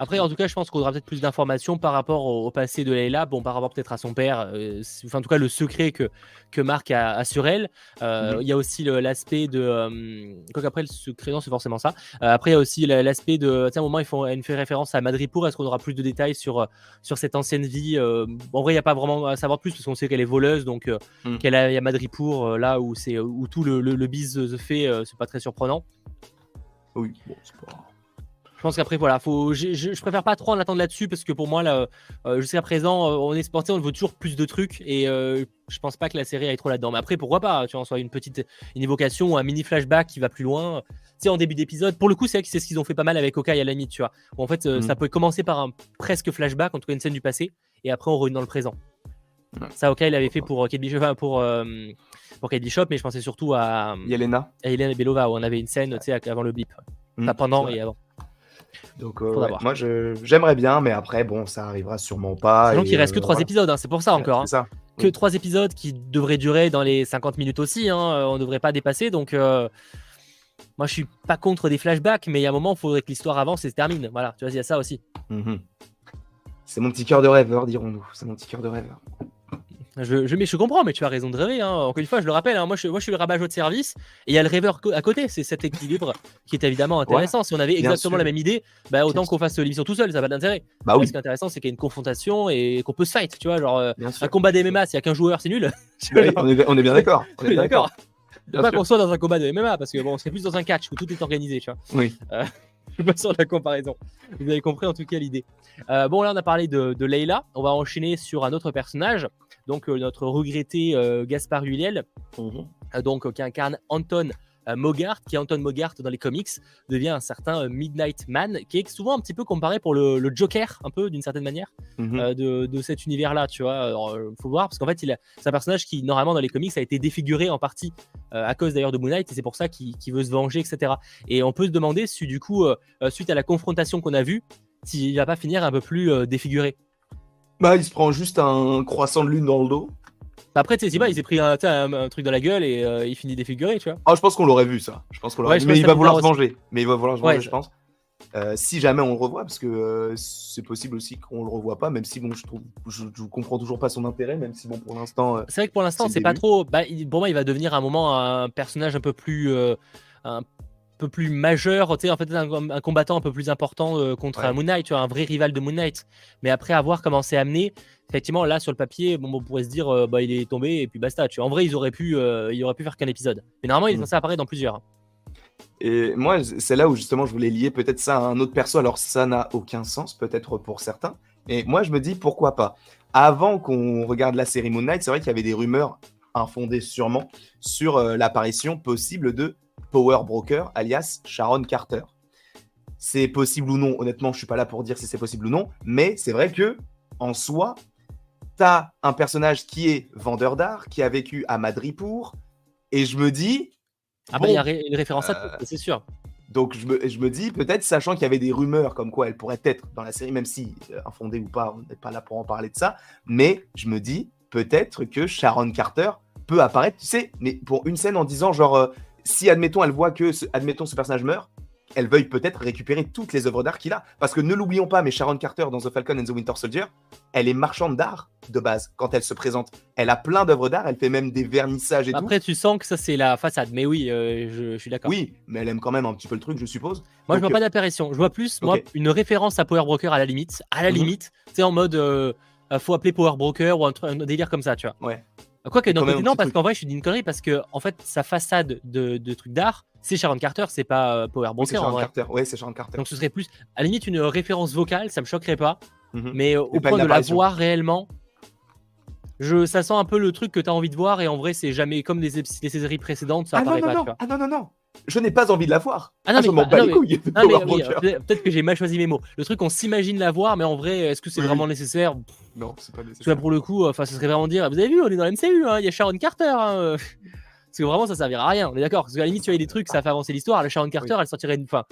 S1: après, en tout cas, je pense qu'on aura peut-être plus d'informations par rapport au, passé de Leila, bon, par rapport peut-être à son père, euh, enfin, en tout cas, le secret que, que Marc a, sur elle. Euh, mhm. Il y a aussi l'aspect de. Euh, quoi qu'après, le secret, non, c'est forcément ça. après, il y a aussi l'aspect de. Tu un moment, ils font, une fait référence à Madripour. Est-ce qu'on aura plus de détails sur, sur cette ancienne vie En vrai, il n'y a pas vraiment à savoir plus parce qu'on sait qu'elle est voleuse, donc mhm. qu'elle y a Madripour là où, où tout le, le, le bise se fait, c'est pas très surprenant.
S2: Oui, bon, c'est pas.
S1: Je pense qu'après, voilà, faut, je, je, préfère pas trop en attendre là-dessus parce que pour moi, là, euh, jusqu'à présent, euh, on est sportif, on veut toujours plus de trucs et euh, je pense pas que la série aille trop là-dedans. Mais après, pourquoi pas Tu vois, soit une petite une évocation ou un mini flashback qui va plus loin. Tu sais, en début d'épisode, pour le coup, c'est c'est ce qu'ils ont fait pas mal avec Okai à la limite, tu vois. en fait, ça mhm. peut commencer par un presque flashback, en tout cas une scène du passé, et après on revient dans le présent. Ça, ok, il avait fait pour Kate Bishop, enfin, pour, euh, pour Kate Bishop, mais je pensais surtout à,
S2: Yelena.
S1: à Hélène Belova, où on avait une scène, tu sais, avant le blip.
S2: Mm,
S1: Pas pendant
S2: vrai.
S1: et avant.
S2: Donc, euh, ouais, moi, je- j'aimerais bien, mais après, bon, ça arrivera sûrement pas. Et,
S1: qu'il reste que
S2: euh,
S1: trois
S2: voilà.
S1: épisodes, hein, c'est pour ça encore. hein.
S2: Ça.
S1: Que
S2: Mm.
S1: trois épisodes qui devraient durer dans les 50 minutes aussi, hein, euh, on ne devrait pas dépasser. Donc, euh, moi, je suis pas contre des flashbacks, mais il y a un moment, il faudrait que l'histoire avance et se termine. Voilà, tu vois, il y a ça aussi.
S2: Mhm. C'est mon petit cœur de rêveur, dirons-nous. C'est mon petit cœur de rêveur.
S1: Je, je, mais je comprends, mais tu as raison de rêver. Hein. Encore une fois, je le rappelle, hein, moi, je, moi je suis le rabat de service et il y a le rêveur à côté. C'est cet équilibre qui est évidemment intéressant. si on avait exactement
S2: sûr.
S1: la même idée, bah, autant qu'on fasse l'émission tout seul, ça n'a pas d'intérêt.
S2: Bah oui,
S1: Ce qui est intéressant, c'est qu'il y a une confrontation et qu'on peut se fight. Tu vois, genre euh,
S2: bien sûr.
S1: un combat d'MMA, s'il n'y a qu'un joueur, c'est nul.
S2: Oui, on, est, on est bien d'accord. On est bien
S1: D'accord. Pas
S2: sûr.
S1: qu'on soit dans un combat de MMA parce que bon, c'est plus dans un catch où tout est organisé, tu vois.
S2: Oui.
S1: Je suis pas sur la comparaison. Vous avez compris en tout cas l'idée. Euh, bon, là, on a parlé de, de Leila. On va enchaîner sur un autre personnage. Donc, euh, notre regretté euh, Gaspard Huliel,
S2: Mhm.
S1: euh, donc, qui incarne Anton Mogart, qui Anton Mogart dans les comics devient un certain Midnight Man, qui est souvent un petit peu comparé pour le, le Joker, un peu d'une certaine manière,
S2: Mhm.
S1: euh, de, de cet univers-là, tu vois. Euh, faut voir, parce qu'en fait, il a- c'est un personnage qui, normalement, dans les comics, a été défiguré en partie euh, à cause d'ailleurs de Moon Knight, et c'est pour ça qu'il veut se venger, etc. Et on peut se demander si, du coup, euh, suite à la confrontation qu'on a vue, s'il va pas finir un peu plus défiguré.
S2: Bah, il se prend juste un croissant de lune dans le dos.
S1: Après, tu sais, il s'est pris un, truc dans la gueule et euh, il finit défiguré, tu vois.
S2: Ah, je pense qu'on l'aurait vu, ça. Je pense qu'on l'aurait
S1: Ouais,
S2: Mais il va vouloir se venger. Mais il va vouloir se venger,
S1: je-
S2: je pense. Euh, si jamais on le revoit, parce que euh, c'est possible aussi qu'on le revoit pas, même si bon, je trouve, je, je comprends toujours pas son intérêt, même si bon, pour l'instant, euh,
S1: C'est vrai que pour l'instant,
S2: C'est
S1: pas trop. Bah, il- pour moi, il va devenir à un moment un personnage un peu plus, un peu plus majeur. Tu sais, en fait, un, un combattant un peu plus important euh, contre
S2: Ouais.
S1: un Moon Knight, tu vois, un vrai rival de Moon Knight. Mais après avoir comment c'est amené, effectivement, là sur le papier, bon, on pourrait se dire, euh, bah, il est tombé et puis basta. Tu vois. En vrai, ils auraient pu, euh, il aurait pu faire qu'un épisode. Mais normalement, il est
S2: Mm.
S1: censé apparaître dans plusieurs.
S2: Et moi, c'est là où justement je voulais lier peut-être ça à un autre perso. Alors ça n'a aucun sens, peut-être pour certains. Mais moi, je me dis pourquoi pas? Avant qu'on regarde la série Moon Knight, c'est vrai qu'il y avait des rumeurs infondées sûrement sur euh, l'apparition possible de Power Broker, alias Sharon Carter. C'est possible ou non, honnêtement, je suis pas là pour dire si c'est possible ou non, mais c'est vrai que en soi, t'as un personnage qui est vendeur d'art, qui a vécu à Madripour, et je me dis,
S1: Après,
S2: Bon,
S1: il y a ré- une référence à
S2: euh,
S1: tout, c'est sûr.
S2: donc je me, je me dis, peut-être, sachant qu'il y avait des rumeurs comme quoi elle pourrait être dans la série, même si euh, infondée ou pas, on n'est pas là pour en parler de ça, mais je me dis, peut-être que Sharon Carter peut apparaître, tu sais, mais pour une scène en disant, genre, euh, si, admettons, elle voit que, ce, admettons, ce personnage meurt, elle veuille peut-être récupérer toutes les œuvres d'art qu'il a. Parce que ne l'oublions pas, mais Sharon Carter dans The Falcon and the Winter Soldier, elle est marchande d'art de base quand elle se présente. Elle a plein d'œuvres d'art, elle fait même des vernissages et tout.
S1: Après, tu sens que ça, c'est la façade. Mais oui, euh, je, je suis d'accord.
S2: Oui, mais elle aime quand même un petit peu le truc, je suppose.
S1: Moi, je
S2: Donc,
S1: vois pas d'apparition. Je vois plus, moi, une référence à Power Broker à la limite. À la
S2: Mhm.
S1: limite, tu sais, en mode, euh, euh, faut appeler Power Broker ou un délire comme ça, tu vois.
S2: Ouais.
S1: Quoique, d'un côté, non, parce qu'en vrai, je suis d'une connerie parce que, en fait, sa façade de, de trucs d'art, c'est Sharon Carter, c'est pas euh, Power
S2: Oui,
S1: Broker en
S2: Sharon
S1: vrai.
S2: Carter. Ouais, c'est Sharon Carter.
S1: Donc, ce serait plus, à la limite, une référence vocale, ça me choquerait pas.
S2: Mhm.
S1: Mais euh, au
S2: pas
S1: point
S2: une
S1: de la voir réellement, je, ça sent un peu le truc que tu as envie de voir et en vrai, c'est jamais comme les, les séries précédentes, ça
S2: ah non,
S1: apparaît
S2: non,
S1: pas,
S2: non. ah non, non, non. Je n'ai pas envie de la voir.
S1: Ah non,
S2: Ah, je
S1: mais-
S2: m'en
S1: ah
S2: bats
S1: non,
S2: les
S1: mais-
S2: couilles.
S1: oui, peut-être que j'ai mal choisi mes mots. Le truc, on s'imagine la voir, mais en vrai, est-ce que c'est
S2: Oui,
S1: vraiment nécessaire?
S2: Non, c'est pas
S1: Tu vois,
S2: nécessaire.
S1: pour le coup, enfin, ce serait vraiment dire, vous avez vu, on est dans la MCU, hein, il y a Sharon Carter. hein. Parce que vraiment, ça servira à rien, on est d'accord. Parce qu'à la limite, tu vois, il y a des trucs, ça fait avancer l'histoire. La Sharon Carter, elle sortirait une. Enfin,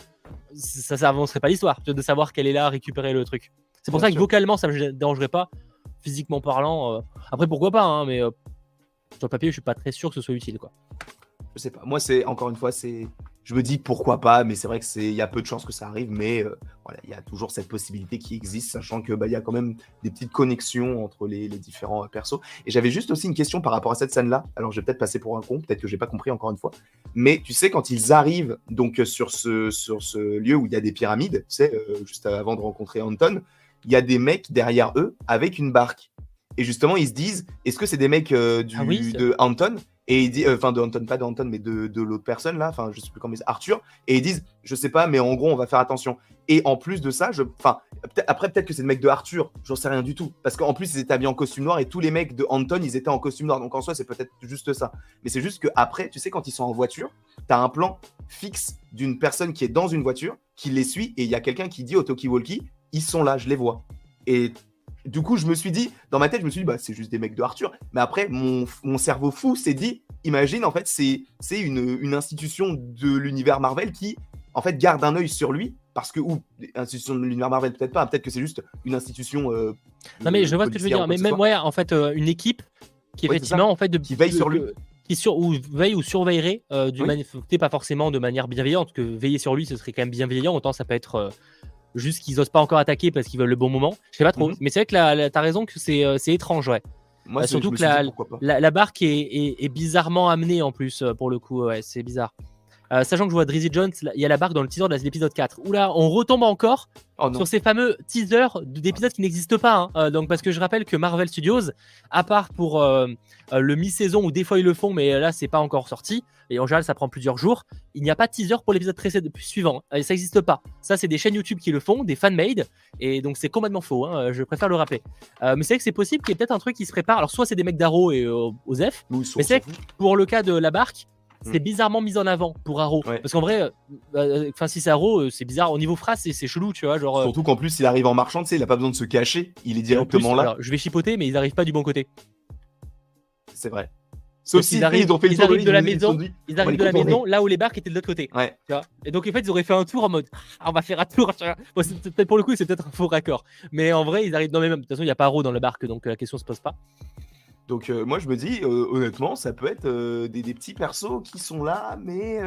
S1: ça, ça avancerait pas l'histoire, de savoir qu'elle est là à récupérer le truc. C'est pour
S2: Bien
S1: ça que
S2: sûr.
S1: vocalement, ça me dérangerait pas, physiquement parlant. euh. Après, pourquoi pas, hein, mais euh, sur le papier, je suis pas très sûr que ce soit utile, quoi.
S2: Je sais pas. Moi, c'est encore une fois, c'est. Je me dis pourquoi pas, mais c'est vrai que c'est. Il y a peu de chances que ça arrive, mais euh, voilà, il y a toujours cette possibilité qui existe, sachant que bah, il y a quand même des petites connexions entre les, les différents euh, persos. Et j'avais juste aussi une question par rapport à cette scène-là. Alors, je vais peut-être passer pour un con, peut-être que j'ai pas compris encore une fois. Mais tu sais, quand ils arrivent donc euh, sur ce sur ce lieu où il y a des pyramides, tu sais, euh, juste avant de rencontrer Anton, il y a des mecs derrière eux avec une barque. Et justement, ils se disent, est-ce que c'est des mecs euh, du,
S1: Ah oui,
S2: de Anton et il dit, euh, enfin de Anton, pas de Anton, mais de, l'autre personne là, enfin je sais plus comment Arthur, et ils disent, je sais pas, mais en gros on va faire attention. Et en plus de ça, je, enfin après peut-être que c'est le mec de Arthur, j'en sais rien du tout, parce qu'en plus ils étaient habillés en costume noir et tous les mecs de Anton ils étaient en costume noir, donc en soi c'est peut-être juste ça. Mais c'est juste que après, tu sais quand ils sont en voiture, t'as un plan fixe d'une personne qui est dans une voiture, qui les suit, et il y a quelqu'un qui dit au talkie-walkie, ils sont là, je les vois. Et du coup, je me suis dit, dans ma tête, je me suis dit, bah, c'est juste des mecs de Arthur. Mais après, mon, mon cerveau fou s'est dit, imagine, en fait, c'est c'est une, une institution de l'univers Marvel qui, en fait, garde un œil sur lui. Parce que, ou, institution de l'univers Marvel, peut-être pas, peut-être que c'est juste une institution. euh,
S1: Non, mais je vois ce que je veux dire. Mais même, ouais, en fait, euh, une équipe qui,
S2: Ouais,
S1: effectivement, en fait, de,
S2: Qui veille
S1: de-
S2: sur lui.
S1: de- qui sur, ou veille ou surveillerait euh, du
S2: Oui.
S1: manifesté, pas forcément de manière bienveillante, que veiller sur lui, ce serait quand même bienveillant, autant ça peut être juste qu'ils osent pas encore attaquer parce qu'ils veulent le bon moment. Je sais pas trop.
S2: Mhm.
S1: Mais c'est vrai que la, la- t'as raison que c'est euh, c'est étrange, ouais.
S2: Moi, c'est-
S1: surtout que la-. La, la barque est, est- est bizarrement amenée en plus, euh, pour le coup, ouais, c'est bizarre. Euh, sachant que je vois Drizzy Jones, il y a la barque dans le teaser de l'épisode 4. Oula, on retombe encore
S2: Oh
S1: sur ces fameux teasers d'épisodes qui n'existent pas. hein. Euh, donc, parce que je rappelle que Marvel Studios, à part pour euh, le mi-saison où des fois ils le font, mais là c'est pas encore sorti, et en général ça prend plusieurs jours, il n'y a pas de teaser pour l'épisode suivant. Euh, ça n'existe pas. Ça, c'est des chaînes YouTube qui le font, des fan-made, et donc c'est complètement faux. hein, Je préfère le rappeler. Mais c'est vrai que c'est possible qu'il y ait peut-être un truc qui se prépare. Alors, soit c'est des mecs d'Arrow et
S2: sont-
S1: mais c'est pour le cas de la barque, c'est
S2: Mm.
S1: bizarrement mis en avant pour Arrow.
S2: Ouais.
S1: Parce qu'en vrai, euh, euh, enfin si c'est Arrow, euh, c'est bizarre. Au niveau phrase, c'est c'est chelou, tu vois. Genre,
S2: Surtout qu'en plus, il arrive en marchant, tu sais, il a pas besoin de se cacher, il est
S1: plus,
S2: directement là.
S1: alors, je vais chipoter, mais ils arrivent pas du bon côté.
S2: C'est vrai. Sauf si
S1: arrivent-
S2: ils ont fait le
S1: ils
S2: de
S1: arrivent de la maison. Ils arrivent de la maison là où les barques étaient de l'autre côté.
S2: Ouais.
S1: Tu vois et donc en fait, ils auraient fait un tour en mode ah, on va faire un tour. Bon, c'est peut-être pour le coup, c'est peut-être un faux raccord. Mais en vrai, ils arrivent. Non, mais même, de toute façon, il n'y a pas Arrow dans la barque, donc la question se pose pas.
S2: Donc euh, moi je me dis euh, honnêtement ça peut être euh, des, des petits persos qui sont là mais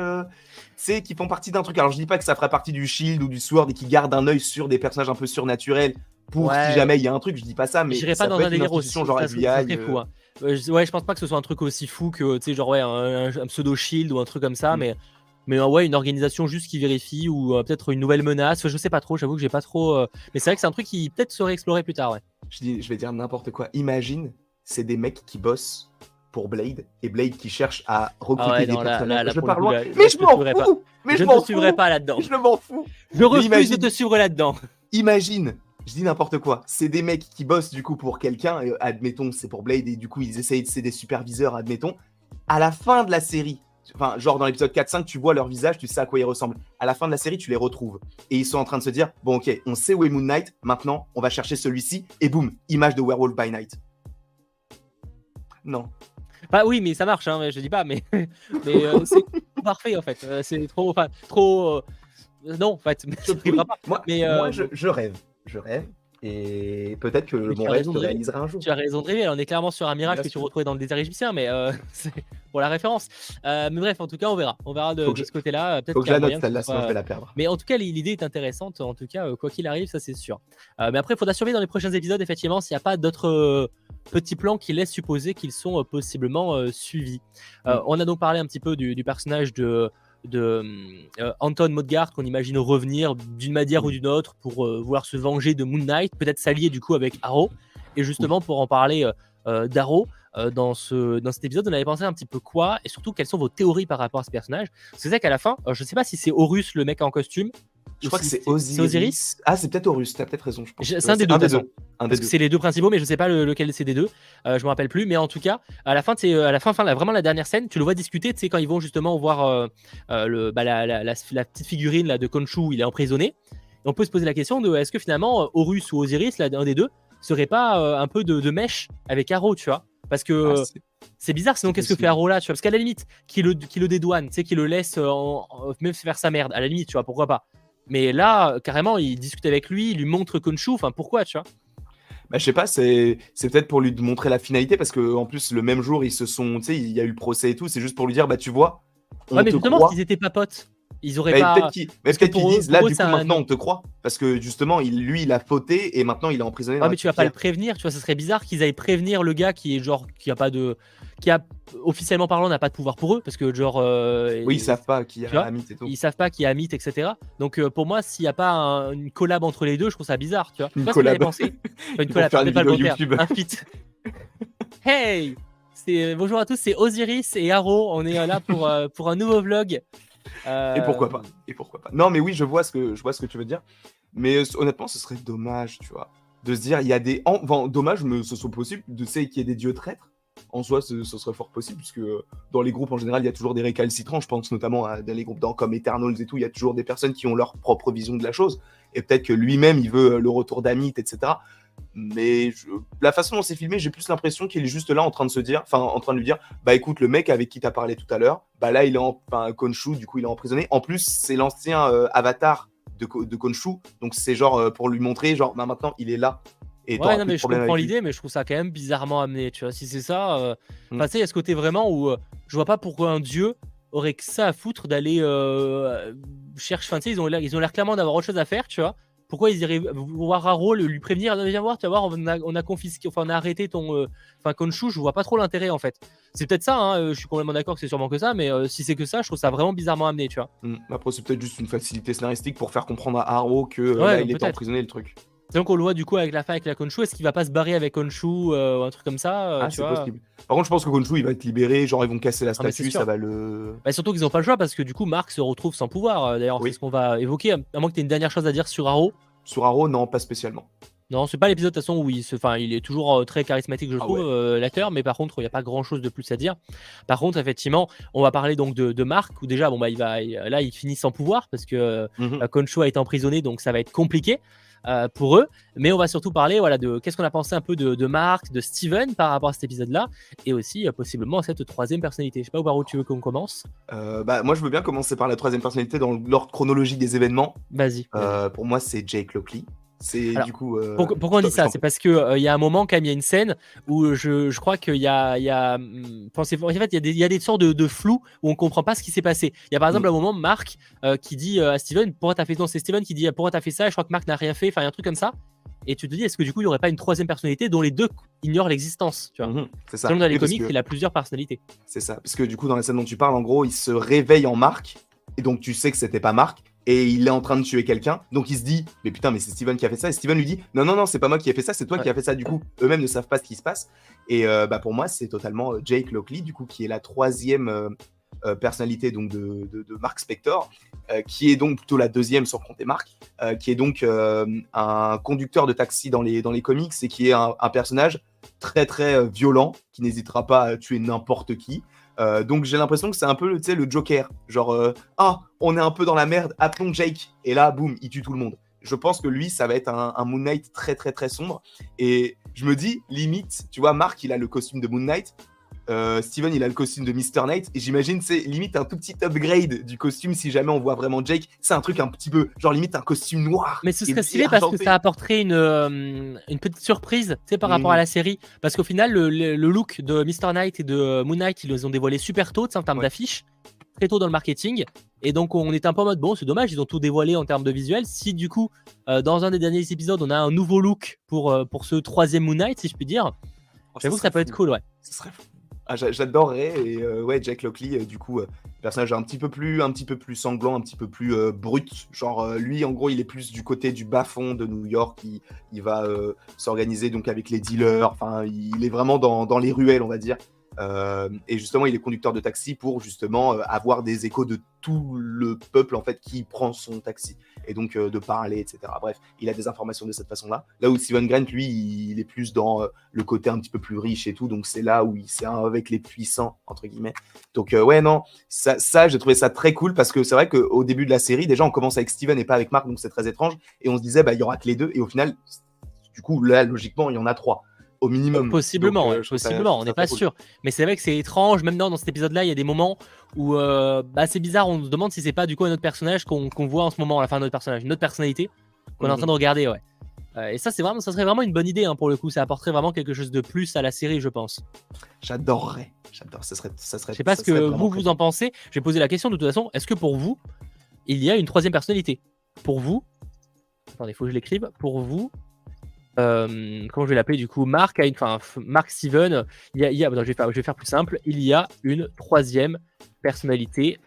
S2: c'est qui font partie d'un truc. Alors je dis pas que ça fera partie du Shield ou du Sword et qui gardent un œil sur des personnages un peu surnaturels pour
S1: Ouais.
S2: si jamais il y a un truc. Je dis pas ça mais
S1: J'irai
S2: ça
S1: pas dans un délire aussi.
S2: genre FBI.
S1: fou, hein. Je- ouais, je pense pas que ce soit un truc aussi fou que, tu sais, genre, ouais, un, un- un pseudo shield ou un truc comme ça,
S2: Mm.
S1: mais, mais ouais, une organisation juste qui vérifie ou euh, peut-être une nouvelle menace. Je sais pas trop, j'avoue que j'ai pas trop. euh, Mais c'est vrai que c'est un truc qui peut-être serait exploré plus tard, ouais.
S2: Je, dis, je vais dire n'importe quoi. Imagine c'est des mecs qui bossent pour Blade et Blade qui cherche à recruter
S1: Ah ouais,
S2: des
S1: non,
S2: personnages.
S1: là- là,
S2: je pars loin.
S1: là,
S2: mais je m'en fous. Mais
S1: je ne te suivrai pas là-dedans.
S2: Je m'en fous.
S1: Je refuse
S2: imagine-
S1: de te suivre là-dedans.
S2: Imagine, je dis n'importe quoi, c'est des mecs qui bossent du coup pour quelqu'un, et, admettons c'est pour Blade, et du coup ils essayent, c'est des superviseurs, admettons. À la fin de la série, enfin genre dans l'épisode 4-5, tu vois leur visage, tu sais à quoi ils ressemblent. À la fin de la série, tu les retrouves. Et ils sont en train de se dire, bon ok, on sait où est Moon Knight, maintenant on va chercher celui-ci, et boum, image de Werewolf by Night. Non.
S1: Bah oui, mais ça marche, hein, je dis pas, mais, mais euh, c'est parfait en fait. Euh, c'est trop. Enfin, trop. euh, Non, en fait, ça n'arrivera pas.
S2: Moi,
S1: Mais, euh,
S2: moi, je, je rêve, je rêve, et peut-être que mon rêve se réalisera un jour.
S1: Tu as raison de rêver, on est clairement sur un mirage
S2: Bien
S1: que tu retrouvais dans le désert égyptien, mais c'est pour la référence. Mais bref, en tout cas, on verra. On verra de,
S2: je-
S1: ce côté-là. Peut-être
S2: Faut que je la note celle-là,
S1: ce
S2: sinon je vais la perdre.
S1: Mais en tout cas, l'idée est intéressante. En tout cas, quoi qu'il arrive, ça c'est sûr. Mais après, il faudra surveiller dans les prochains épisodes, effectivement, s'il n'y a pas d'autres petits plans qui laissent supposer qu'ils sont euh, possiblement euh, suivis. Euh,
S2: Mm.
S1: On a donc parlé un petit peu du, du personnage de, de euh, Anton Modgard qu'on imagine revenir d'une manière ou d'une autre pour euh, vouloir se venger de Moon Knight, peut-être s'allier du coup avec Arrow. Et justement, pour en parler euh, d'Arrow, dans, ce, dans cet épisode, on avait pensé un petit peu quoi et surtout quelles sont vos théories par rapport à ce personnage. C'est vrai qu'à la fin, je sais pas si c'est Horus le mec en costume.
S2: Je crois que c'est Osiris. Ah, c'est peut-être Horus, t'as peut-être raison.
S1: C'est un des deux.
S2: Un des
S1: Parce que
S2: deux.
S1: c'est les deux principaux, mais je sais pas le- lequel c'est des deux. Euh, je me rappelle plus, mais en tout cas, à la fin, c'est à la fin, fin, vraiment la dernière scène, tu le vois discuter. Tu sais quand ils vont justement voir euh, euh, le, bah, la, la- la- la petite figurine là de Khonshu, où il est emprisonné. Et on peut se poser la question de est-ce que finalement euh, Horus ou Osiris, là, un des deux, serait pas euh, un peu de, de mèche avec Arrow, tu vois? Parce que
S2: Ah,
S1: euh,
S2: c'est-
S1: bizarre, sinon qu'est-ce que fait Arrow là, tu vois? Parce qu'à la limite, qui le, qui le dédouane, tu sais, qui le laisse euh, en- en- même faire sa merde, à la limite, tu vois, pourquoi pas? Mais là, carrément, il discute avec lui, il lui montre Khonshu, enfin pourquoi, tu vois?
S2: Bah, je sais pas, c'est c'est peut-être pour lui montrer la finalité parce que en plus le même jour ils se sont, tu sais, il y a eu le procès et tout, c'est juste pour lui dire bah tu vois, on
S1: Ouais, mais
S2: te
S1: justement,
S2: croit.
S1: s'ils étaient pas potes, ils auraient
S2: Mais
S1: pas.
S2: peut-être qu'ils qu'ils
S1: eux-
S2: disent là du coup
S1: un-
S2: maintenant on te croit parce que justement il lui il a fauté et maintenant il est emprisonné. dans la
S1: mais tu vas pas le prévenir, tu vois, ce serait bizarre qu'ils aillent prévenir le gars qui est genre, qui a pas de. qui a, officiellement parlant, n'a pas de pouvoir pour eux, parce que genre. euh,
S2: Oui, ils
S1: ils-
S2: savent pas qui a Amit et tout.
S1: Ils savent pas qui est Amit, etc. Donc euh, pour moi, s'il n'y a pas un- une collab entre les deux, je trouve ça bizarre, tu vois.
S2: Une collab.
S1: pensé. Enfin,
S2: Ils
S1: une collab,
S2: une
S1: pas le.
S2: YouTube.
S1: Un feat. hey Bonjour à tous, c'est Osiris et Arrow. On est là pour, euh, pour un nouveau vlog. Euh,
S2: Et pourquoi pas Et pourquoi pas Non, mais oui, je vois ce que je vois ce que tu veux dire. Mais euh, honnêtement, ce serait dommage, tu vois, de se dire il y a des en- enfin, dommage, mais ce soit possible de sais qu'il y ait des dieux traîtres. En soi, ce, ce serait fort possible puisque euh, dans les groupes en général, il y a toujours des récalcitrants. Je pense notamment à dans les groupes dans, comme Eternals et tout, il y a toujours des personnes qui ont leur propre vision de la chose. Et peut-être que lui-même, il veut euh, le retour d'Amit, etc. mais la façon dont c'est filmé, j'ai plus l'impression qu'il est juste là en train de se dire, enfin en train de lui dire, bah écoute, le mec avec qui t'as parlé tout à l'heure, bah là il est en, enfin Konshu, du coup il est emprisonné. En plus, c'est l'ancien euh, avatar de, de Konshu, donc c'est genre euh, pour lui montrer, genre bah maintenant il est là.
S1: Et ouais, non, mais je comprends l'idée, mais je trouve ça quand même bizarrement amené, tu vois. Si c'est ça, euh... Mm. tu sais, il y a ce côté vraiment où euh, je vois pas pourquoi un dieu aurait que ça à foutre d'aller chercher. Enfin, tu sais, ils ont l'air clairement d'avoir autre chose à faire, tu vois pourquoi ils iraient voir Raro lui prévenir viens voir tu vas voir on a, on a confisqué enfin on a arrêté ton euh, enfin Konshu je vois pas trop l'intérêt en fait. C'est peut-être ça hein, euh, je suis complètement d'accord que c'est sûrement que ça mais euh, si c'est que ça je trouve ça vraiment bizarrement amené tu vois.
S2: Mmh. après c'est peut-être juste une facilité scénaristique pour faire comprendre à Haro que là, il est emprisonné le truc
S1: donc on le voit du coup avec la fin avec la Konshu, est-ce qu'il va pas se barrer avec Konshu ou un truc comme ça
S2: ah, c'est possible. Par contre, je pense que Konshu il va être libéré, genre ils vont casser la ah, statue, ça va le.
S1: Bah, surtout qu'ils ont pas le choix parce que du coup Marc se retrouve sans pouvoir. D'ailleurs, c'est ce qu'on va évoquer. À moins que tu aies une dernière chose à dire sur Haro.
S2: Sur Arrow, non, pas spécialement.
S1: Non, c'est pas l'épisode de toute façon où il, se, enfin, il est toujours euh, très charismatique, je ah trouve, euh, l'acteur, mais par contre, il n'y a pas grand chose de plus à dire. Par contre, effectivement, on va parler donc de, de Marc, où déjà, bon, bah, il va, là, il finit sans pouvoir parce que mm a été emprisonné, donc ça va être compliqué. Pour eux, mais on va surtout parler voilà, de qu'est-ce qu'on a pensé un peu de, de, Marc, de Steven par rapport à cet épisode-là, et aussi possiblement cette troisième personnalité. Je sais pas où tu veux qu'on commence?
S2: bah, moi, je veux bien commencer par la troisième personnalité dans l'ordre chronologique des événements.
S1: Vas-y.
S2: pour moi, c'est Jake Lockley. C'est du coup. Euh,
S1: pourquoi, on dit ça? C'est parce qu'il euh, il y a un moment, quand même, il y a une scène où je, je crois qu'il y a. Y a hmm, en fait, il y, a des, y a des sortes de, de flou où on comprend pas ce qui s'est passé. Il y a par exemple mm. un moment, Marc euh, qui dit à Steven Pourquoi t'as fait ça? C'est Steven qui dit Pourquoi t'as fait ça? Et je crois que Marc n'a rien fait. Enfin, il y a un truc comme ça. Et tu te dis Est-ce que du coup, il n'y aurait pas une troisième personnalité dont les deux ignorent l'existence Tu vois? Mm-hmm. C'est ça. dans les comics, il a plusieurs personnalités.
S2: C'est ça. Parce que du coup, dans la scène dont tu parles, en gros, il se réveille en Marc. Et donc, tu sais que c'était pas Marc et il est en train de tuer quelqu'un. Donc il se dit, mais putain, mais c'est Steven qui a fait ça. Et Steven lui dit, non, non, non, c'est pas moi qui ai fait ça, c'est toi qui as fait ça. Du coup, eux-mêmes ne savent pas ce qui se passe. Et euh, bah, pour moi, c'est totalement euh, Jake Lockley, du coup, qui est la troisième euh, personnalité donc de, de, Mark Spector, qui est donc plutôt la deuxième sans compter Mark, qui est donc un conducteur de taxi dans les, dans les comics et qui est un, un personnage très très violent, qui n'hésitera pas à tuer n'importe qui. Euh, donc j'ai l'impression que c'est un peu le Joker. Genre, euh, ah, on est un peu dans la merde, appelons Jake. Et là, boum, il tue tout le monde. Je pense que lui, ça va être un, un, Moon Knight très très très sombre. Et je me dis, limite, tu vois, Marc, il a le costume de Moon Knight. Euh, Steven, il a le costume de Mr. Knight. Et j'imagine, c'est limite un tout petit upgrade du costume si jamais on voit vraiment Jake. C'est un truc un petit peu, genre limite un costume noir.
S1: Mais ce serait stylé parce que ça apporterait une, euh, une petite surprise tu sais, par rapport à la série. Parce qu'au final, le, look de Mr. Knight et de Moon Knight, ils les ont dévoilé super tôt en termes d'affiches. Très tôt dans le marketing. Et donc, on est un peu en mode bon, c'est dommage, ils ont tout dévoilé en termes de visuel. Si du coup, euh, dans un des derniers épisodes, on a un nouveau look pour, pour ce troisième Moon Knight, si je puis dire, oh, j'avoue que ça peut être cool, ouais.
S2: Ce serait fou. Ah, j'adorerais. Et euh, ouais, Jack Lockley, euh, du coup, euh, personnage un petit peu plus, un petit peu plus sanglant, un petit peu plus brut. Genre, lui, en gros, il est plus du côté du bas fond de New York. Il, il va s'organiser donc avec les dealers. Enfin, il est vraiment dans, dans les ruelles, on va dire. Et justement, il est conducteur de taxi pour justement avoir des échos de tout le peuple en fait qui prend son taxi et donc euh, de parler, etc. Bref, il a des informations de cette façon-là. Là où Steven Grant, lui, il est plus dans le côté un petit peu plus riche et tout, donc c'est là où il c'est avec les puissants entre guillemets. Donc ouais, non, ça, ça j'ai trouvé ça très cool parce que c'est vrai qu'au début de la série, déjà on commence avec Steven et pas avec Mark, donc c'est très étrange. Et on se disait bah il y aura que les deux et au final, du coup là logiquement il y en a trois au minimum.
S1: Possiblement, euh, possiblement, on n'est pas sûr. Mais c'est vrai que c'est étrange, même dans, dans cet épisode-là, il y a des moments où euh, bah, c'est bizarre, on se demande si c'est pas du coup un autre personnage qu'on voit en ce moment, à la fin de notre personnage, une autre personnalité qu'on est en train de regarder, ouais. Euh, et ça, c'est vraiment, ça serait vraiment une bonne idée hein, pour le coup, ça apporterait vraiment quelque chose de plus à la série, je pense.
S2: J'adorerais, j'adore, ça serait, ça serait.
S1: Je sais pas ce que vous, vous en pensez, je vais poser la question de toute façon, est-ce que pour vous, il y a une troisième personnalité? Pour vous, attendez, il faut que je l'écrive, pour vous, euh, comment je vais l'appeler du coup, Marc, enfin Marc Steven, il y a, je, vais faire, je vais faire plus simple, il y a une troisième personnalité.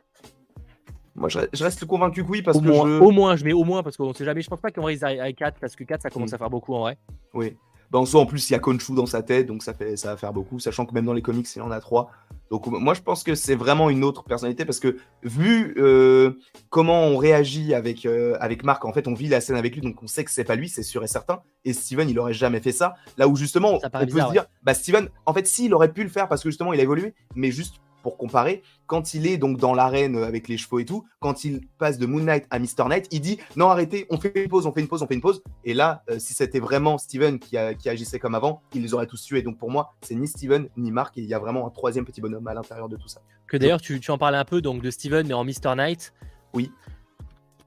S2: Moi je, reste convaincu que oui parce
S1: au
S2: que
S1: moins, au moins, je mets au moins parce qu'on sait jamais, je pense pas qu'on va à 4 parce que 4 ça commence mm. à faire beaucoup en vrai.
S2: Oui. Bah, en soi, en plus, il y a Konshu dans sa tête, donc ça, fait, ça va faire beaucoup, sachant que même dans les comics, il en a trois. Donc moi, je pense que c'est vraiment une autre personnalité, parce que vu euh, comment on réagit avec, euh, avec Marc, en fait, on vit la scène avec lui, donc on sait que c'est pas lui, c'est sûr et certain. Et Steven, il aurait jamais fait ça. Là où justement, on peut se dire, bah Steven, en fait, si, il aurait pu le faire, parce que justement, il a évolué, mais juste pour comparer, quand il est donc dans l'arène avec les chevaux et tout, quand il passe de Moon Knight à Mr. Knight, il dit non arrêtez, on fait une pause, on fait une pause, on fait une pause. Et là, euh, si c'était vraiment Steven qui, qui, agissait comme avant, il les aurait tous tués. Donc pour moi, c'est ni Steven ni Mark, et il y a vraiment un troisième petit bonhomme à l'intérieur de tout ça.
S1: Que d'ailleurs, tu, tu, en parlais un peu donc de Steven, mais en Mr. Knight.
S2: Oui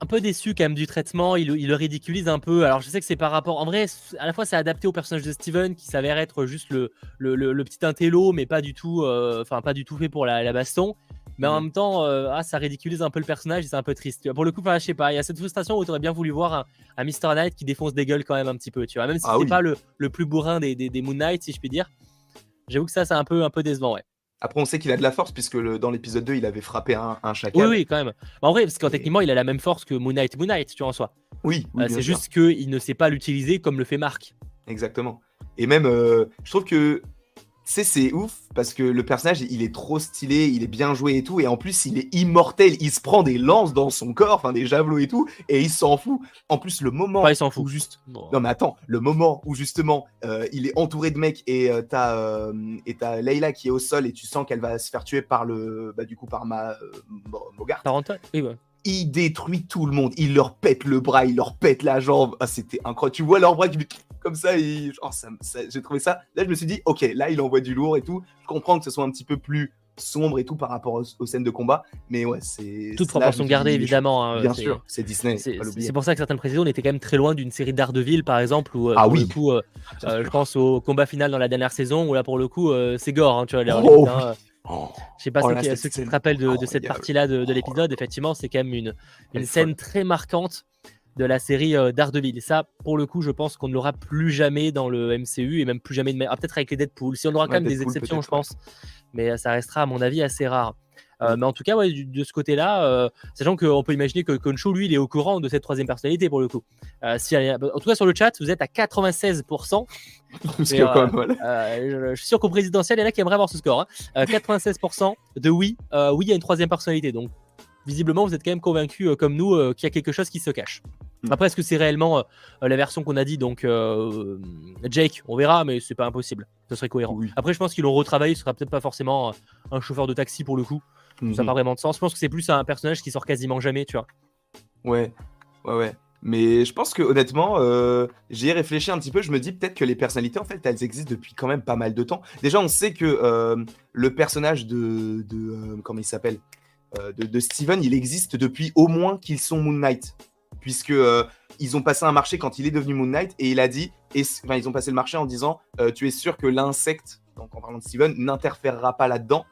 S1: un peu déçu quand même du traitement, il, le ridiculise un peu. Alors je sais que c'est par rapport, en vrai, à la fois c'est adapté au personnage de Steven qui s'avère être juste le, le, petit intello, mais pas du tout, euh, enfin pas du tout fait pour la, baston. Mais en mhm. même temps, euh, ah, ça ridiculise un peu le personnage et c'est un peu triste. Pour le coup, je sais pas, il y a cette frustration où tu aurais bien voulu voir un, Mr. Knight qui défonce des gueules quand même un petit peu, tu vois. Même si ah c'est pas le, plus bourrin des, des, des Moon Knight, si je puis dire. J'avoue que ça, c'est un peu, un peu décevant, ouais.
S2: Après, on sait qu'il a de la force, puisque dans l'épisode 2, il avait frappé un, un chacal.
S1: Oui, oui, quand même. en vrai, parce que techniquement, il a la même force que Moon Knight, Moon Knight, tu vois, en soi.
S2: Oui,
S1: euh, c'est juste qu'il ne sait pas l'utiliser comme le fait Marc.
S2: Exactement. Et même, euh, je trouve que sais, c'est ouf parce que le personnage, il est trop stylé, il est bien joué et tout. Et en plus, il est immortel. Il se prend des lances dans son corps, enfin des javelots et tout. Et il s'en fout. En plus, le moment
S1: il s'en fout.
S2: où juste. Non, mais attends, le moment où justement euh, il est entouré de mecs et euh, t'as euh, et t'as Leila qui est au sol et tu sens qu'elle va se faire tuer par le. Bah, du coup, par ma. Mogart.
S1: Par oui,
S2: il détruit tout le monde. Il leur pète le bras, il leur pète la jambe. Ah, c'était incroyable. Tu vois leur bras qui comme ça. Et, j'ai trouvé ça. Là, je me suis dit, ok, là, il envoie du lourd et tout. Je comprends que ce soit un petit peu plus sombre et tout par rapport aux, scènes de combat. Mais ouais, c'est.
S1: Toute proportion gardée, évidemment.
S2: Hein, Bien sûr, c'est Disney.
S1: C'est pour ça que certaines précisions, on était quand même très loin d'une série d'Ardeville, par exemple, où,
S2: euh, ah, oui.
S1: coup, euh, euh, je pense au combat final dans la dernière saison, où là, pour le coup, c'est gore, hein, tu vois. Les oh. Oh. Je sais pas oh ceux, qui, se rappellent de, cette partie-là de, l'épisode. Effectivement, c'est quand même une, une scène très marquante de la série euh, d'Ardeville. Et ça, pour le coup, je pense qu'on ne l'aura plus jamais dans le MCU et même plus jamais de ah, peut-être avec les Deadpool. Si on aura quand même des exceptions, je pense, mais ça restera à mon avis assez rare. Euh, mais en tout cas, ouais, de ce côté-là, euh, sachant qu'on peut imaginer que Konshu, lui, il est au courant de cette troisième personnalité pour le coup. Euh, si, en tout cas, sur le chat, vous êtes à 96%. je, suis sûr qu'au présidentiel, il y en a qui aimeraient avoir ce score. 96% hein. de oui, oui, il y a une troisième personnalité. Donc, visiblement, vous êtes quand même convaincu, comme nous, qu'il y a quelque chose qui se cache. Mm. Après, est-ce que c'est réellement la version qu'on a dit Donc, Jake, on verra, mais c'est pas impossible. Ce serait cohérent. Après, je pense qu'ils l'ont retravaillé. Ce sera peut-être pas forcément un chauffeur de taxi pour le coup. Ça n'a mhm. pas vraiment de sens. Je pense que c'est plus un personnage qui sort quasiment jamais, tu vois.
S2: Ouais, ouais, ouais. Mais je pense que honnêtement, euh, j'y ai réfléchi un petit peu. Je me dis peut-être que les personnalités, en fait, elles existent depuis quand même pas mal de temps. Déjà, on sait que euh, le personnage de, de euh, comment il s'appelle, de, Steven, il existe depuis au moins qu'ils sont Moon Knight, puisque ils ont passé un marché quand il est devenu Moon Knight et il a dit, et, enfin, ils ont passé le marché en disant, tu es sûr que l'insecte, donc en parlant de Steven, n'interférera pas là-dedans.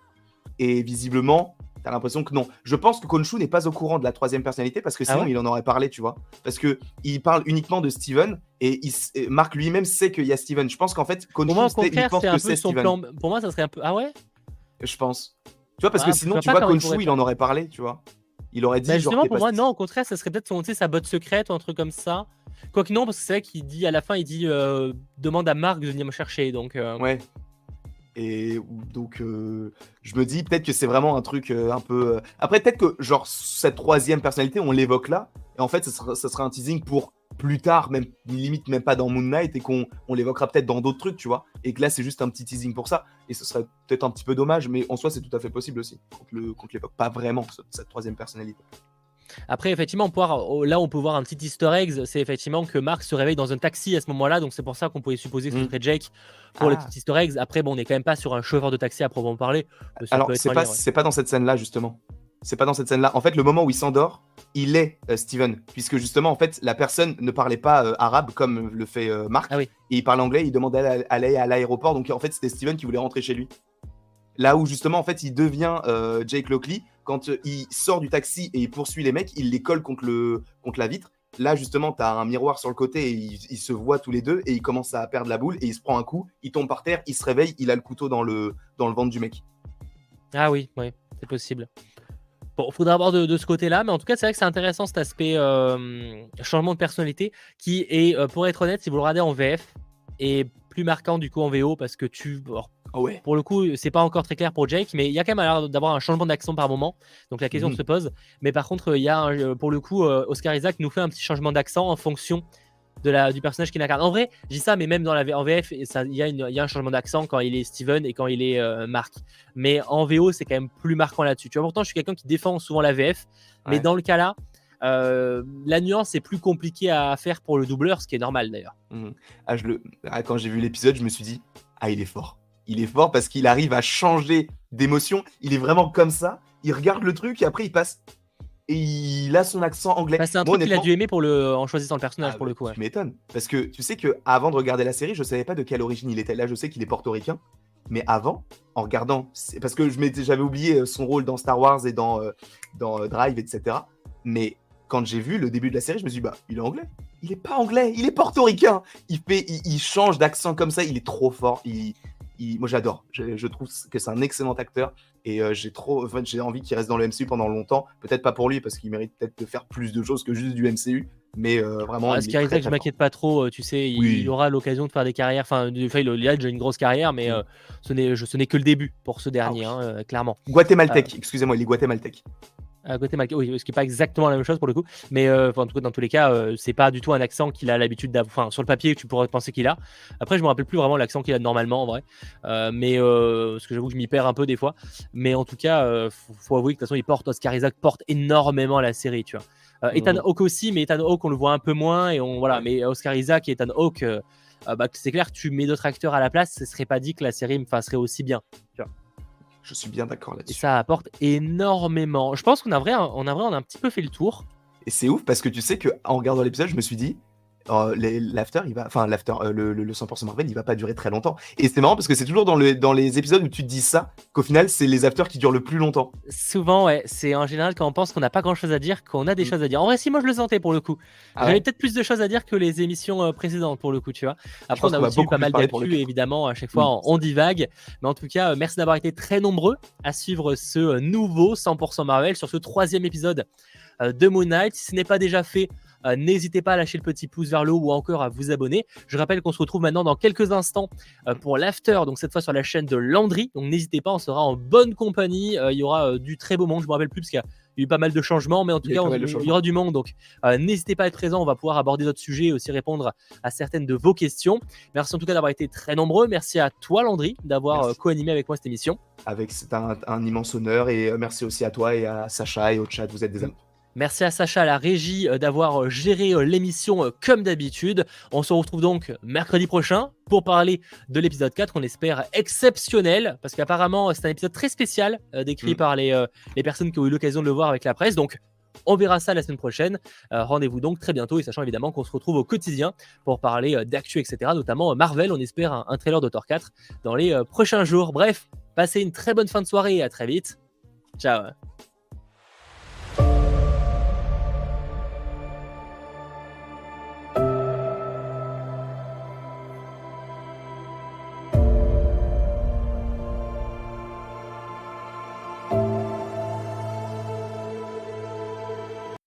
S2: Et visiblement, t'as l'impression que non. Je pense que Konshu n'est pas au courant de la troisième personnalité parce que ah sinon il en aurait parlé, tu vois. Parce que il parle uniquement de Steven et, il, Marc lui-même sait qu'il y a Steven. Je pense qu'en fait,
S1: Konshu, il pense que c'est Steven. Plan... Pour moi, ça serait un peu. Ah ouais
S2: Je pense. Tu vois, parce que ah, sinon, tu vois, Konshu, il en aurait parlé, tu vois. Il aurait dit. Bah
S1: justement, pour moi, non, au contraire, ça serait peut-être son, sa botte secrète ou un truc comme ça. Quoique non, parce que c'est vrai qu'il dit à la fin, il dit euh, demande à Marc de venir me chercher. Donc, euh,
S2: Ouais, et donc, euh, je me dis peut-être que c'est vraiment un truc euh, un peu. Euh, après, peut-être que, genre, cette troisième personnalité, on l'évoque là. Et en fait, ça sera, un teasing pour plus tard, même limite même pas dans Moon Knight, et qu'on on, l'évoquera peut-être dans d'autres trucs, tu vois. Et que là, c'est juste un petit teasing pour ça. Et ce serait peut-être un petit peu dommage, mais en soi, c'est tout à fait possible aussi. Qu'on ne l'évoque pas vraiment, cette troisième personnalité.
S1: Après, effectivement, on là, on peut voir un petit easter egg, c'est effectivement que Mark se réveille dans un taxi à ce moment-là, donc c'est pour ça qu'on pouvait supposer que ce mm. serait Jake pour les ah. petits easter eggs. Après, bon, on n'est quand même pas sur un chauffeur de taxi à proprement parler.
S2: Alors, c'est pas, pas dans cette scène-là, justement. C'est pas dans cette scène-là. En fait, le moment où il s'endort, il est euh, Steven, puisque justement, en fait, la personne ne parlait pas euh, arabe comme le fait euh, Mark,
S1: ah et
S2: il parle anglais, il demandait à aller à l'aéroport, donc en fait, c'était Steven qui voulait rentrer chez lui. Là où justement, en fait, il devient Jake Lockley quand euh, il sort du taxi et il poursuit les mecs, il les colle contre, la vitre. Là, justement, tu as un miroir sur le côté et ils, se voient tous les deux et il commence à perdre la boule et il se prend un coup, il tombe par terre, il se réveille, il a le couteau dans le, ventre du mec.
S1: Ah oui, oui, c'est possible. Bon, faudra voir de, ce côté-là, mais en tout cas, c'est vrai que c'est intéressant cet aspect euh, changement de personnalité qui est, euh, pour être honnête, si vous le regardez en VF, est plus marquant du coup en VO parce que tu.
S2: Ah ouais.
S1: Pour le coup, c'est pas encore très clair pour Jake, mais il y a quand même l'air d'avoir un changement d'accent par moment. Donc la question mhm. se pose. Mais par contre, il y a pour le coup, euh, Oscar Isaac nous fait un petit changement d'accent en fonction de la, du personnage qu'il incarne. En vrai, je dis ça, mais même dans la en VF, il y, y, a un changement d'accent quand il est Steven et quand il est euh, Marc. Mais en VO, c'est quand même plus marquant là-dessus. Tu vois, pourtant, je suis quelqu'un qui défend souvent la VF, mais dans le cas là, euh, la nuance est plus compliquée à faire pour le doubleur, ce qui est normal d'ailleurs.
S2: Mmh. Ah, je le... Ah, quand j'ai vu l'épisode, je me suis dit, ah, il est fort. Il est fort parce qu'il arrive à changer d'émotion. Il est vraiment comme ça. Il regarde le truc et après il passe et il a son accent anglais.
S1: Bah, c'est un truc qu'il a dû aimer pour le... en choisissant le personnage, ah, pour le coup.
S2: Tu m'étonnes. Parce que tu sais que avant de regarder la série, je savais pas de quelle origine il était. Là, je sais qu'il est portoricain. Mais avant, en regardant, parce que j'avais oublié euh, son rôle dans Star Wars et dans, euh, dans euh, Drive, etc. Mais quand j'ai vu le début de la série, je me suis dit, bah, il est anglais. Il est pas anglais, il est portoricain. Il, fait, il, change d'accent comme ça, il est trop fort. Il, moi, j'adore. Je, trouve que c'est un excellent acteur et euh, j'ai trop, j'ai envie qu'il reste dans le MCU pendant longtemps. Peut-être pas pour lui parce qu'il mérite peut-être de faire plus de choses que juste du MCU. Mais euh, vraiment.
S1: Ah, arrive, je m'inquiète pas trop. Euh, tu sais, il, aura l'occasion de faire des carrières. Enfin, il a déjà une grosse carrière, mais mm. ce n'est, ce n'est que le début pour ce dernier, ah hein, clairement.
S2: Guatémaltèque. Excusez-moi, il est Guatémaltèque
S1: à côté oui, ce qui n'est pas exactement la même chose pour le coup, mais euh, en tout cas, dans tous les cas, euh, c'est pas du tout un accent qu'il a l'habitude d'avoir. Enfin, sur le papier, tu pourrais penser qu'il a. Après, je me rappelle plus vraiment l'accent qu'il a normalement en vrai, euh, mais parce que j'avoue que je m'y perds un peu des fois. Mais en tout cas, faut, faut, avouer que de toute façon, il porte Oscar Isaac porte énormément la série, tu vois. Ethan Hawke aussi, mais Ethan Hawke on le voit un peu moins et on voilà, mais Oscar Isaac et Ethan Hawke, bah, c'est clair, tu mets d'autres acteurs à la place, ce serait pas dit que la série me fasserait aussi bien. Tu vois.
S2: Je suis bien d'accord là-dessus.
S1: Ça apporte énormément. Je pense qu'on a vrai, on a vrai, on a un petit peu fait le tour.
S2: Et c'est ouf parce que tu sais que en regardant l'épisode, je me suis dit, euh, l'after, il va, enfin l'after, euh, le, 100% Marvel, il va pas durer très longtemps. Et c'est marrant parce que c'est toujours dans, le, dans les épisodes où tu te dis ça qu'au final c'est les afters qui durent le plus longtemps.
S1: Souvent, ouais, c'est en général quand on pense qu'on n'a pas grand chose à dire qu'on a des mm. choses à dire. En vrai, si moi je le sentais pour le coup, ah j'avais peut-être plus de choses à dire que les émissions euh, précédentes pour le coup, tu vois. Après, on a aussi eu pas mal d'actu évidemment, à chaque fois mm. on, divague. Mais en tout cas, merci d'avoir été très nombreux à suivre ce nouveau 100% Marvel sur ce troisième épisode de Moon Knight. Si ce n'est pas déjà fait, euh, n'hésitez pas à lâcher le petit pouce vers le haut ou encore à vous abonner. Je rappelle qu'on se retrouve maintenant dans quelques instants euh, pour l'after, donc cette fois sur la chaîne de Landry. Donc n'hésitez pas, on sera en bonne compagnie. Euh, il y aura du très beau monde. Je me rappelle plus parce qu'il y a eu pas mal de changements, mais en tout cas, il y aura du monde. Donc, n'hésitez pas à être présent. On va pouvoir aborder d'autres sujets et aussi répondre à certaines de vos questions. Merci en tout cas d'avoir été très nombreux. Merci à toi, Landry, d'avoir co-animé avec moi cette émission.
S2: Avec, c'est un, un, immense honneur et merci aussi à toi et à Sacha et au chat. Vous êtes des amis.
S1: Merci à Sacha à la régie euh, d'avoir euh, géré euh, l'émission comme d'habitude. On se retrouve donc mercredi prochain pour parler de l'épisode 4 qu'on espère exceptionnel parce qu'apparemment c'est un épisode très spécial décrit mm. par les, les personnes qui ont eu l'occasion de le voir avec la presse. Donc on verra ça la semaine prochaine. Rendez-vous donc très bientôt et sachant évidemment qu'on se retrouve au quotidien pour parler d'actu, etc. Notamment Marvel, on espère un, un trailer de Thor 4 dans les prochains jours. Bref, passez une très bonne fin de soirée et à très vite. Ciao